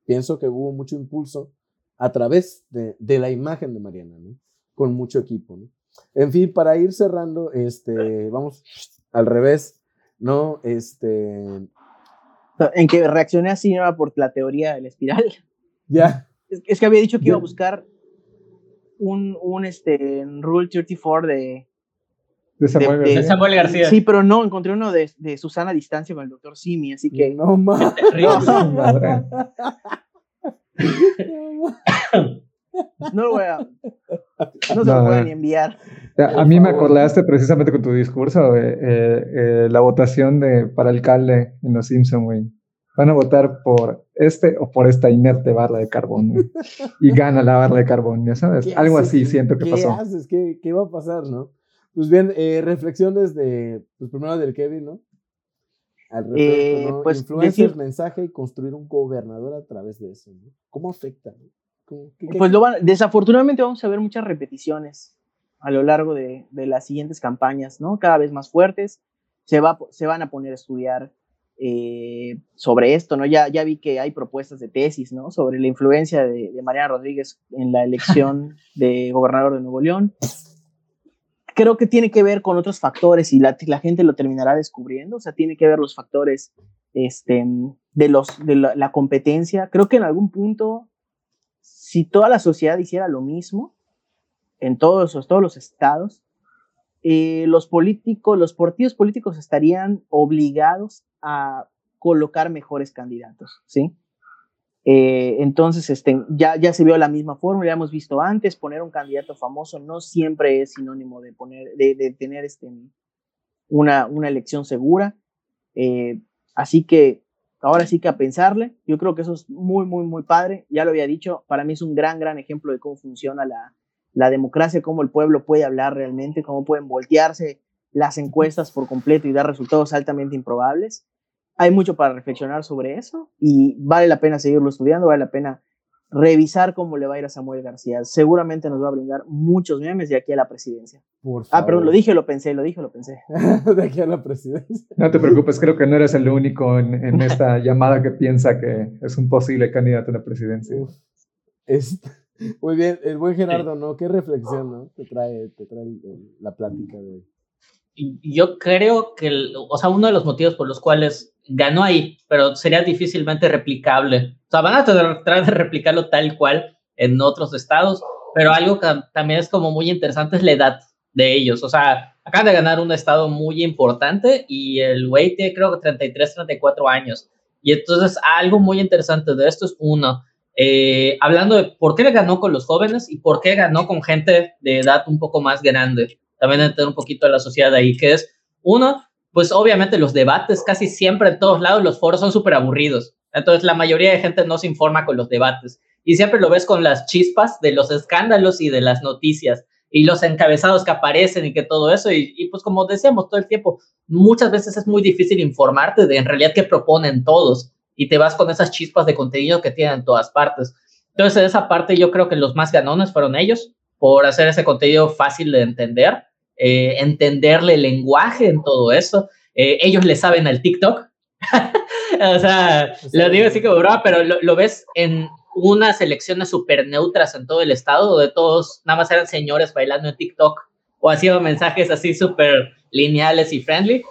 pienso que hubo mucho impulso a través de, de, la imagen de Mariana, ¿no? Con mucho equipo, ¿no? En fin, para ir cerrando, este, vamos al revés, ¿no? Este. En que reaccioné así, ¿no? Por la teoría de la espiral. Ya. Es, que había dicho que iba a buscar un, un este, Rule 34 de, de Samuel, de- de- García. Samuel García. Sí, pero no, encontré uno de, de Susana a distancia con el doctor Simi, así que No mames. No lo voy a. No se No, lo voy a no. ni enviar. A mí me acordaste precisamente con tu discurso, eh, eh, eh, la votación de, para alcalde en Los Simpson, güey. Van a votar por este o por esta inerte barra de carbón, güey. Y gana la barra de carbón, ya sabes. ¿Qué Algo haces, así siento que ¿Qué pasó. haces? ¿Qué, qué va a pasar, no? Pues bien, eh, reflexiones de, pues primero del Kevin, ¿no? Al respecto, Eh, ¿no? pues, decir- mensaje y construir un gobernador a través de eso, ¿no? ¿Cómo afecta? no? ¿Cómo- qué- qué- Pues lo van, desafortunadamente vamos a ver muchas repeticiones a lo largo de, de las siguientes campañas, ¿no? Cada vez más fuertes. Se, va, se van a poner a estudiar eh, sobre esto, ¿no? Ya, ya vi que hay propuestas de tesis, ¿no? Sobre la influencia de, de Mariana Rodríguez en la elección de gobernador de Nuevo León. Creo que tiene que ver con otros factores y la, gente lo terminará descubriendo, o sea, tiene que ver los factores este, de, los, de la, competencia. Creo que en algún punto si toda la sociedad hiciera lo mismo en todos, todos los estados, eh, los políticos, los partidos políticos estarían obligados a colocar mejores candidatos, ¿sí? Eh, entonces, este, ya, ya se vio la misma fórmula, ya hemos visto antes, poner un candidato famoso no siempre es sinónimo de, poner, de, tener este, una, una elección segura. Eh, así que ahora sí que a pensarle, yo creo que eso es muy, muy, muy padre. Ya lo había dicho, para mí es un gran, gran ejemplo de cómo funciona la, la democracia, cómo el pueblo puede hablar realmente, cómo pueden voltearse las encuestas por completo y dar resultados altamente improbables. Hay mucho para reflexionar sobre eso y vale la pena seguirlo estudiando, vale la pena revisar cómo le va a ir a Samuel García. Seguramente nos va a brindar muchos memes de aquí a la presidencia. Por Ah, perdón, favor. lo dije, lo pensé, lo dije, lo pensé. de aquí a la presidencia. No te preocupes, creo que no eres el único en, en esta llamada que piensa que es un posible candidato a la presidencia. Uf. Es- muy bien, el buen Gerardo, ¿no? Qué reflexión, ¿no? Te trae, te trae el- la plática de hoy. Yo creo que, el- o sea, uno de los motivos por los cuales ganó ahí, pero sería difícilmente replicable. O sea, van a tratar de replicarlo tal cual en otros estados, pero algo que también es como muy interesante es la edad de ellos. O sea, acaban de ganar un estado muy importante y el güey tiene creo que 33, 34 años. Y entonces algo muy interesante de esto es uno, eh, hablando de por qué ganó con los jóvenes y por qué ganó con gente de edad un poco más grande. También entender un poquito de la sociedad ahí, que es. Uno, pues obviamente los debates casi siempre en todos lados los foros son súper aburridos. Entonces la mayoría de gente no se informa con los debates. Y siempre lo ves con las chispas de los escándalos y de las noticias y los encabezados que aparecen y que todo eso. Y, y pues como decíamos todo el tiempo, muchas veces es muy difícil informarte de en realidad qué proponen todos. Y te vas con esas chispas de contenido que tienen en todas partes. Entonces, en esa parte yo creo que los más ganones fueron ellos por hacer ese contenido fácil de entender, eh, entenderle el lenguaje en todo eso. Eh, ellos le saben al TikTok. o sea, lo digo así como broma, pero lo, lo ves en unas elecciones súper neutras en todo el estado, donde todos nada más eran señores bailando en TikTok o haciendo mensajes así súper lineales y friendly.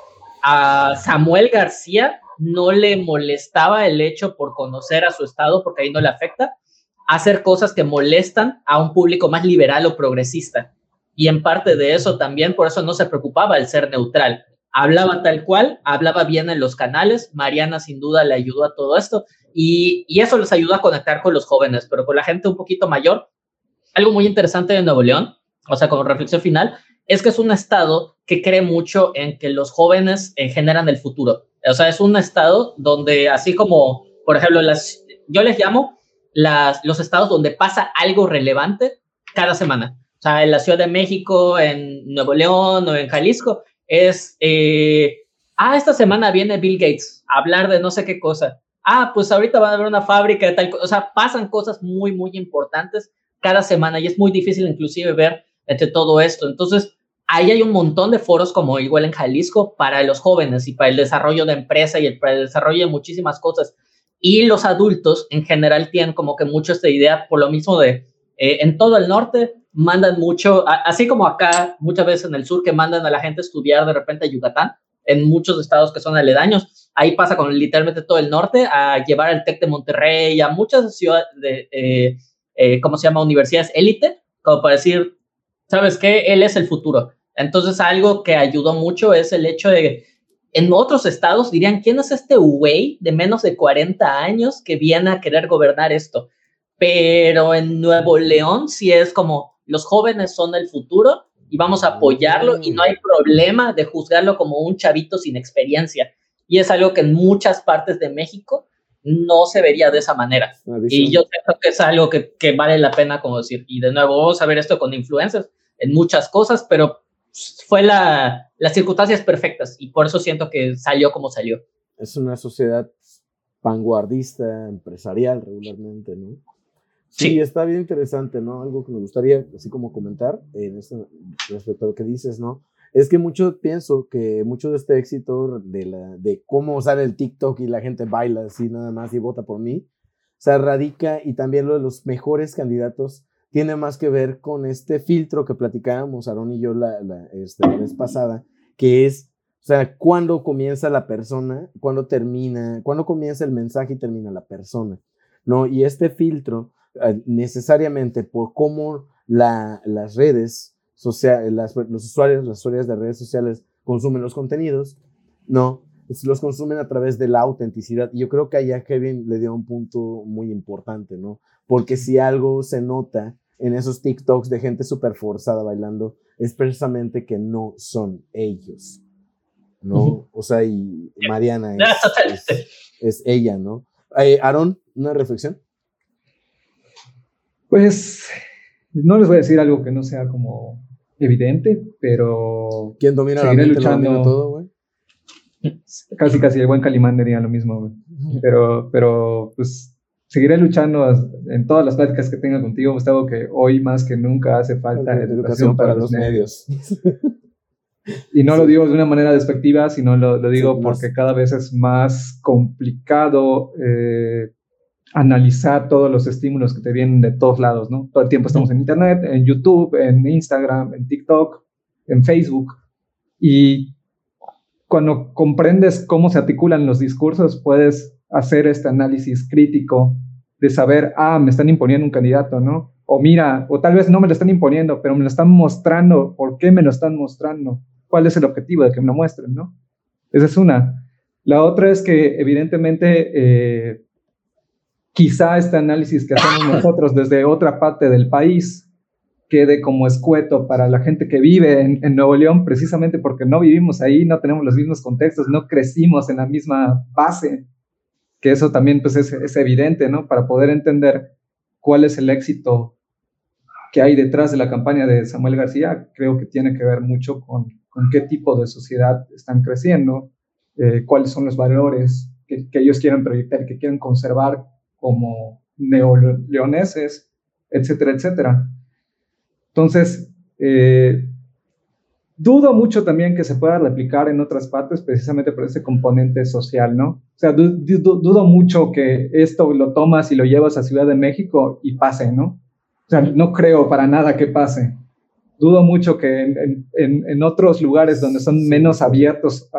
A Samuel García no le molestaba el hecho por conocer a su estado, porque ahí no le afecta, hacer cosas que molestan a un público más liberal o progresista. Y en parte de eso también, por eso no se preocupaba el ser neutral. Hablaba tal cual, hablaba bien en los canales. Mariana sin duda le ayudó a todo esto y, y eso les ayuda a conectar con los jóvenes, pero con la gente un poquito mayor. Algo muy interesante de Nuevo León, o sea, como reflexión final, es que es un estado que cree mucho en que los jóvenes eh, generan el futuro. O sea, es un estado donde, así como, por ejemplo, las, yo les llamo las, los estados donde pasa algo relevante cada semana. Sea, en la Ciudad de México, en Nuevo León o en Jalisco, es, eh, ah, esta semana viene Bill Gates a hablar de no sé qué cosa. Ah, pues ahorita van a haber una fábrica de tal cosa. O sea, pasan cosas muy, muy importantes cada semana y es muy difícil inclusive ver entre todo esto. Entonces, ahí hay un montón de foros como igual en Jalisco para los jóvenes y para el desarrollo de empresa y el, para el desarrollo de muchísimas cosas. Y los adultos en general tienen como que mucho esta idea por lo mismo de eh, en todo el norte mandan mucho, así como acá muchas veces en el sur que mandan a la gente a estudiar de repente a Yucatán, en muchos estados que son aledaños, ahí pasa con literalmente todo el norte a llevar al TEC de Monterrey, a muchas ciudades de, eh, eh, ¿cómo se llama? Universidades élite, como para decir, ¿sabes qué? Él es el futuro. Entonces, algo que ayudó mucho es el hecho de, en otros estados dirían, ¿quién es este güey de menos de 40 años que viene a querer gobernar esto? Pero en Nuevo León sí es como, los jóvenes son el futuro y vamos a apoyarlo y no hay problema de juzgarlo como un chavito sin experiencia. Y es algo que en muchas partes de México no se vería de esa manera. Y yo creo que es algo que, que, vale la pena como decir. Y de nuevo, vamos a ver esto con influencers en muchas cosas, pero fue la, las circunstancias perfectas y por eso siento que salió como salió. Es una sociedad vanguardista, empresarial regularmente, ¿no? Sí, está bien interesante, ¿no? Algo que me gustaría así como comentar en respecto a lo que dices, ¿no? Es que mucho pienso que mucho de este éxito de, cómo sale el TikTok y la gente baila así nada más y vota por mí, se radica y también lo de los mejores candidatos tiene más que ver con este filtro que platicábamos Aaron y yo la, este, la vez pasada, que es, o sea, cuándo comienza la persona, cuándo termina, cuándo comienza el mensaje y termina la persona, ¿no? Y este filtro, eh, necesariamente por cómo la, las redes sociales, los usuarios, las usuarias de redes sociales consumen los contenidos, ¿no? los consumen a través de la autenticidad. Y yo creo que allá Kevin le dio un punto muy importante, ¿no? Porque si algo se nota en esos TikToks de gente súper forzada bailando es precisamente que no son ellos, ¿no? O sea, y Mariana es, ella, ¿no? Eh, Aaron, ¿una reflexión? Pues no les voy a decir algo que no sea como evidente, pero... ¿Quién domina la mente luchando, todo, güey? Casi, casi el buen Calimán diría lo mismo, güey. Pero, pero, pues seguiré luchando en todas las pláticas que tenga contigo, Gustavo, que hoy más que nunca hace falta educación, para, los medios. y no lo digo de una manera despectiva, sino lo, digo porque cada vez es más complicado eh, analizar todos los estímulos que te vienen de todos lados, ¿no? Todo el tiempo estamos en Internet, en YouTube, en Instagram, en TikTok, en Facebook. Y cuando comprendes cómo se articulan los discursos, puedes hacer este análisis crítico de saber, ah, me están imponiendo un candidato, ¿no? O mira, o tal vez no me lo están imponiendo, pero me lo están mostrando. ¿Por qué me lo están mostrando? ¿Cuál es el objetivo de que me lo muestren, no? Esa es una. La otra es que evidentemente eh, quizá este análisis que hacemos nosotros desde otra parte del país quede como escueto para la gente que vive en, en, Nuevo León, precisamente porque no vivimos ahí, no tenemos los mismos contextos, no crecimos en la misma base que eso también pues es, evidente, ¿no? Para poder entender cuál es el éxito que hay detrás de la campaña de Samuel García, creo que tiene que ver mucho con, con qué tipo de sociedad están creciendo, eh, cuáles son los valores que, ellos quieren proyectar, que quieren conservar como neoleoneses, etcétera, etcétera. Entonces, eh, Dudo mucho también que se pueda replicar en otras partes precisamente por ese componente social, ¿no? O sea, dudo mucho que esto lo tomas y lo llevas a Ciudad de México y pase, ¿no? O sea, no creo para nada que pase. Dudo mucho que en, en, otros lugares donde son menos abiertos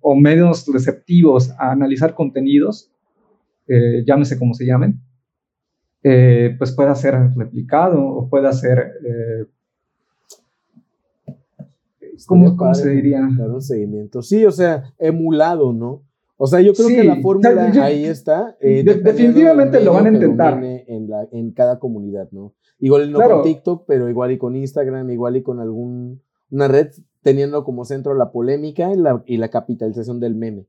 o menos receptivos a analizar contenidos, eh, llámese como se llamen, eh, pues pueda ser replicado o pueda ser eh, ¿Cómo, se diría? Dar un seguimiento. Sí, o sea, emulado, ¿no? O sea, yo creo que la fórmula ahí está. Eh, definitivamente lo van a intentar. En, la, en cada comunidad, ¿no? Igual no con TikTok, pero igual y con Instagram, igual y con alguna red, teniendo como centro la polémica y la, y la capitalización del meme.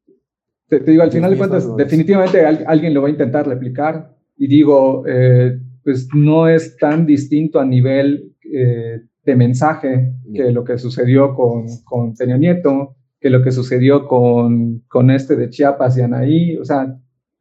Te, digo, al final de cuentas, definitivamente alguien lo va a intentar replicar. Y digo, eh, pues no es tan distinto a nivel eh, de mensaje que lo que sucedió con, con Peña Nieto, que lo que sucedió con, con este de Chiapas y Anaí. O sea,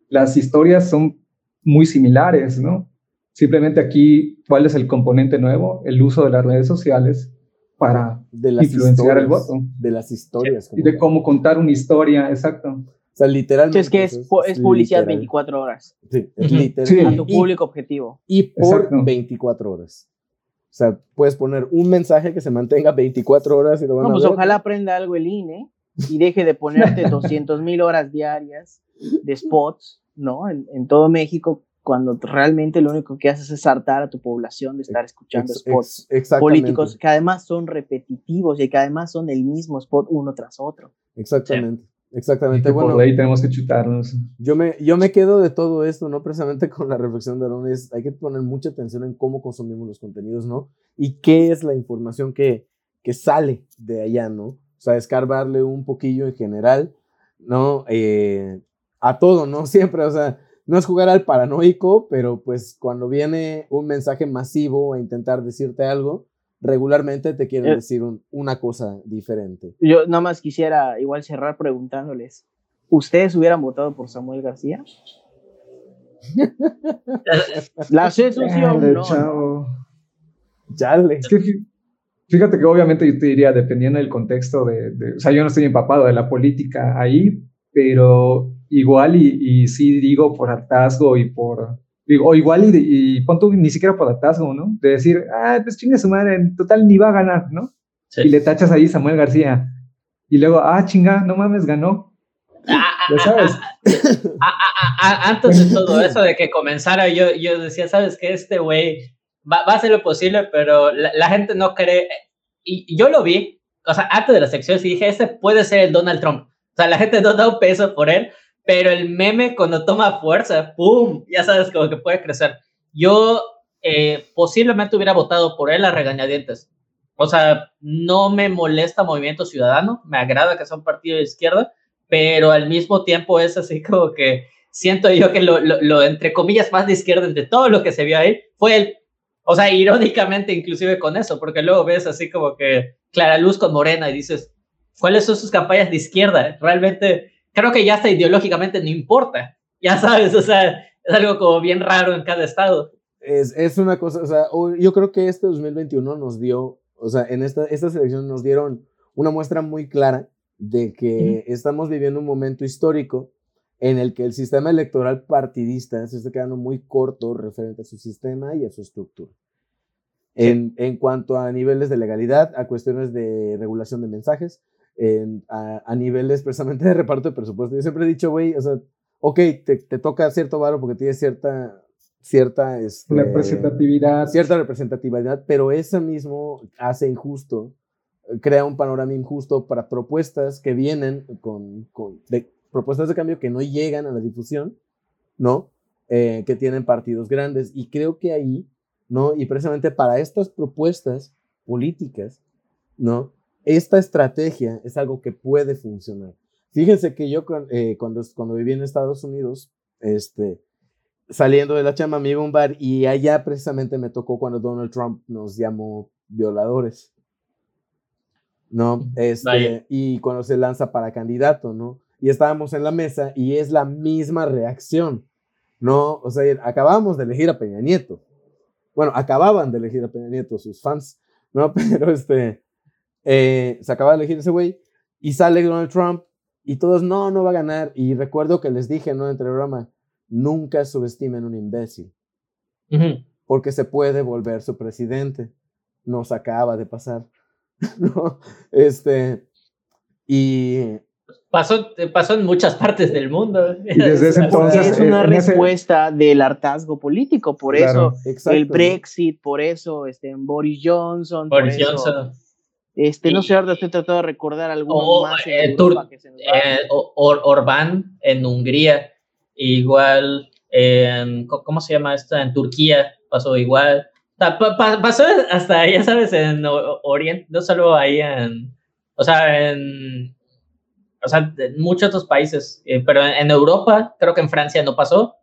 las historias son muy similares, ¿no? Simplemente aquí, ¿cuál es el componente nuevo? El uso de las redes sociales para influenciar el voto. De las historias. Y de cómo contar una historia, exacto. O sea, literalmente. Es que es, es, publicidad 24 horas. Sí, es literal. A tu público objetivo. Y por 24 horas. O sea, puedes poner un mensaje que se mantenga 24 horas y lo van a pues ver. ojalá aprenda algo el INE y deje de ponerte 200 mil horas diarias de spots, ¿no? En, todo México cuando realmente lo único que haces es hartar a tu población de estar escuchando Ex- spots ex- exactamente, políticos que además son repetitivos y que además son el mismo spot uno tras otro. Exactamente. Y Exactamente. que Bueno, por ahí tenemos que chutarnos. Yo me, yo me quedo de todo esto, ¿no? Precisamente con la reflexión de Aaron, es, hay que poner mucha atención en cómo consumimos los contenidos, ¿no? Y qué es la información que, que sale de allá, ¿no? O sea, escarbarle un poquillo en general, ¿no? Eh, a todo, ¿no? Siempre, o sea, no es jugar al paranoico, pero pues cuando viene un mensaje masivo a intentar decirte algo, regularmente te quieren Eh. decir un- una cosa diferente. Yo nada más quisiera igual cerrar preguntándoles, ¿ustedes hubieran votado por Samuel García? La Chale, no, chavo. Chale. Es que fí- fíjate que obviamente yo te diría, dependiendo del contexto de, de- o sea, yo no estoy empapado de la política ahí, pero igual y, y sí digo por hartazgo y por, digo, o igual y, y pon tú ni siquiera por hartazgo, ¿no? De decir, ah, pues chingue su madre, en total ni va a ganar, ¿no? Sí. Y le tachas ahí Samuel García. Y luego, ah, chinga, no mames, ganó. Ah, Ya sabes. a- a- a- antes de todo eso de que comenzara, yo, yo decía, ¿sabes qué? Este güey va, va a hacer lo posible, pero la, la gente no cree. Y y yo lo vi, o sea, antes de las secciones y dije, este puede ser el Donald Trump. O sea, la gente no da un peso por él, pero el meme cuando toma fuerza, ¡pum! Ya sabes, como que puede crecer. Yo eh, posiblemente hubiera votado por él a regañadientes. O sea, no me molesta Movimiento Ciudadano, me agrada que sea un partido de izquierda, pero al mismo tiempo es así como que siento yo que lo, lo, lo, entre comillas más de izquierda entre todo lo que se vio ahí fue él. O sea, irónicamente inclusive con eso, porque luego ves así como que Clara Luz con Morena y dices, ¿cuáles son sus campañas de izquierda? Realmente creo que ya hasta ideológicamente no importa. Ya sabes, o sea, es algo como bien raro en cada estado. Es, es una cosa, o sea, yo creo que este 2021 nos dio, o sea, en esta, estas elecciones nos dieron una muestra muy clara de que estamos viviendo un momento histórico en el que el sistema electoral partidista se está quedando muy corto referente a su sistema y a su estructura. En, en cuanto a niveles de legalidad, a cuestiones de regulación de mensajes, en- a, a niveles precisamente de reparto de presupuesto. Yo siempre he dicho, güey, o sea, ok, te, te toca cierto varo porque tienes cierta, cierta, este, representatividad. cierta representatividad, pero eso mismo hace injusto, crea un panorama injusto para propuestas que vienen con, con de, propuestas de cambio que no llegan a la difusión, ¿no? Eh, que tienen partidos grandes. Y creo que ahí, ¿no? Y precisamente para estas propuestas políticas, ¿no? Esta estrategia es algo que puede funcionar. Fíjense que yo eh, cuando, cuando viví en Estados Unidos, este, saliendo de la chamba me iba a un bar y allá precisamente me tocó cuando Donald Trump nos llamó violadores. ¿No? Este, Vaya. y cuando se lanza para candidato, ¿no? Y estábamos en la mesa y es la misma reacción, ¿no? O sea, acabamos de elegir a Peña Nieto. Bueno, acababan de elegir a Peña Nieto sus fans, ¿no? Pero este, eh, se acaba de elegir ese güey y sale Donald Trump y todos, no, no va a ganar. Y recuerdo que les dije, ¿no? Entre broma, nunca subestimen un imbécil, porque se puede volver su presidente. Nos acaba de pasar, ¿no? Este, y Pasó, pasó en muchas partes del mundo. Y desde ese entonces, es una eh, ese- respuesta del hartazgo político, por Claro. eso exacto, el. Brexit, por eso este, Boris Johnson, por Boris eso, Johnson. Este, no sé, ahora estoy tratando de recordar algunos O, más en eh, Europa que se nos eh, Or- Orbán en Hungría, igual, en, ¿cómo se llama esta? En Turquía pasó igual. Pasó hasta, ya sabes, en Oriente, no solo ahí en, o sea, en, o sea, en muchos otros países, eh, pero en, Europa, creo que en Francia no pasó,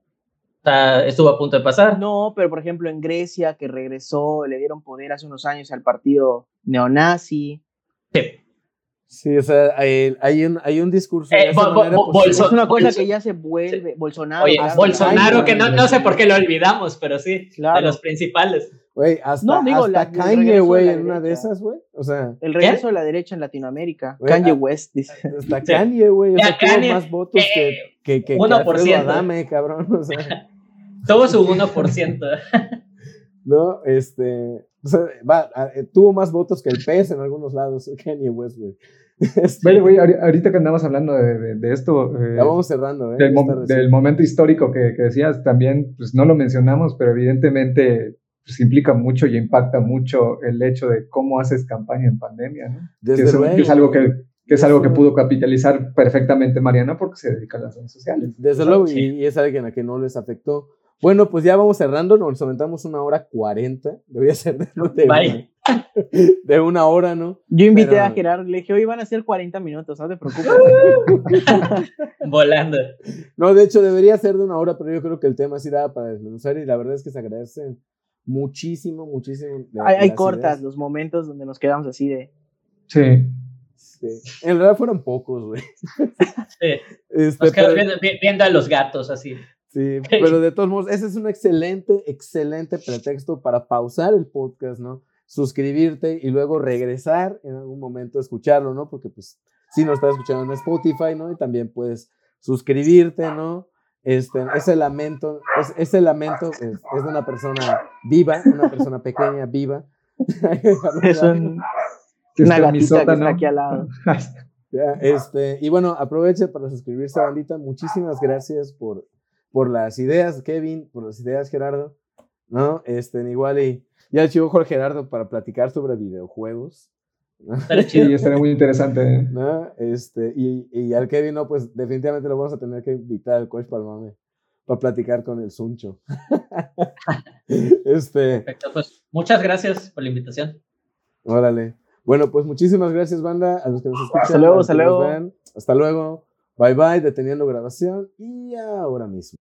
sea, estuvo a punto de pasar. No, pero por ejemplo en Grecia, que regresó, le dieron poder hace unos años al partido neonazi. Sí. Sí, o sea, hay, hay un, hay un discurso. de Eh, bo- bo- manera, bo- Bolso- es una cosa Bolso- que ya se vuelve. Bolsonaro. Oye, Bolsonaro, ay, que no, no sé por qué lo olvidamos, pero sí, Claro. de los principales. Güey, hasta, No, digo, hasta la- Kanye, güey, en una de derecha. esas, güey. O sea, El regreso de la derecha en Latinoamérica. Güey, Kanye ah, West dice. hasta Sí. Kanye, güey. O sea, tuvo más votos que, eh, que, que, que 1%. Alfredo Adame, cabrón. O sea, Tuvo su 1%. no, este. O sea, va, a- eh, tuvo más votos que el PES en algunos lados, Kanye West, güey. Este, Vale, güey, ahori- ahorita que andamos hablando de, de- de esto, eh, ya vamos cerrando, ¿eh? del, mo- momento histórico que, que decías, también, pues no lo mencionamos, pero evidentemente pues, implica mucho y impacta mucho el hecho de cómo haces campaña en pandemia, ¿no? Que Desde es, luego, que es algo que, que es algo que pudo capitalizar perfectamente Mariana porque se dedica a las redes sociales. Desde luego, y, y es alguien a que no les afectó. Bueno, pues ya vamos cerrando, nos aventamos una hora cuarenta. Debería ser de, de de una hora, ¿no? Yo invité Pero- a Gerardo, le dije, hoy van a ser 40 minutos, no te preocupes. Volando. No, de hecho debería ser de una hora, pero yo creo que el tema sí daba para desmenuzar y la verdad es que se agradecen muchísimo, muchísimo. de- hay cortas ideas. los momentos donde nos quedamos así de... Sí. Sí. En realidad fueron pocos, güey. Sí. Este, Nos quedamos pero- viendo, vi- viendo a los gatos así. Sí, pero de todos modos, ese es un excelente, excelente pretexto para pausar el podcast, ¿no? Suscribirte y luego regresar en algún momento a escucharlo, ¿no? Porque pues sí nos estás escuchando en Spotify, ¿no? Y también puedes suscribirte, ¿no? Este, ese lamento, es, ese lamento es, es de una persona viva, una persona pequeña, viva. Es un- una gatita que está aquí al lado. Ya, este, y bueno, aproveche para suscribirse, bandita. Muchísimas gracias por, por las ideas, Kevin, por las ideas, Gerardo. ¿No? Este, igual y ya chivo Jorge Gerardo para platicar sobre videojuegos. ¿no? Estaría chido. Sí, estaría muy interesante. ¿eh? ¿No? Este, y, y al Kevin, no, pues definitivamente lo vamos a tener que invitar al coach Palmame para platicar con el Suncho. este, Perfecto, pues muchas gracias por la invitación. órale. Bueno, pues muchísimas gracias, banda, a los que nos escuchan. Hasta luego, hasta luego. Hasta luego. Bye bye, deteniendo grabación y ahora mismo.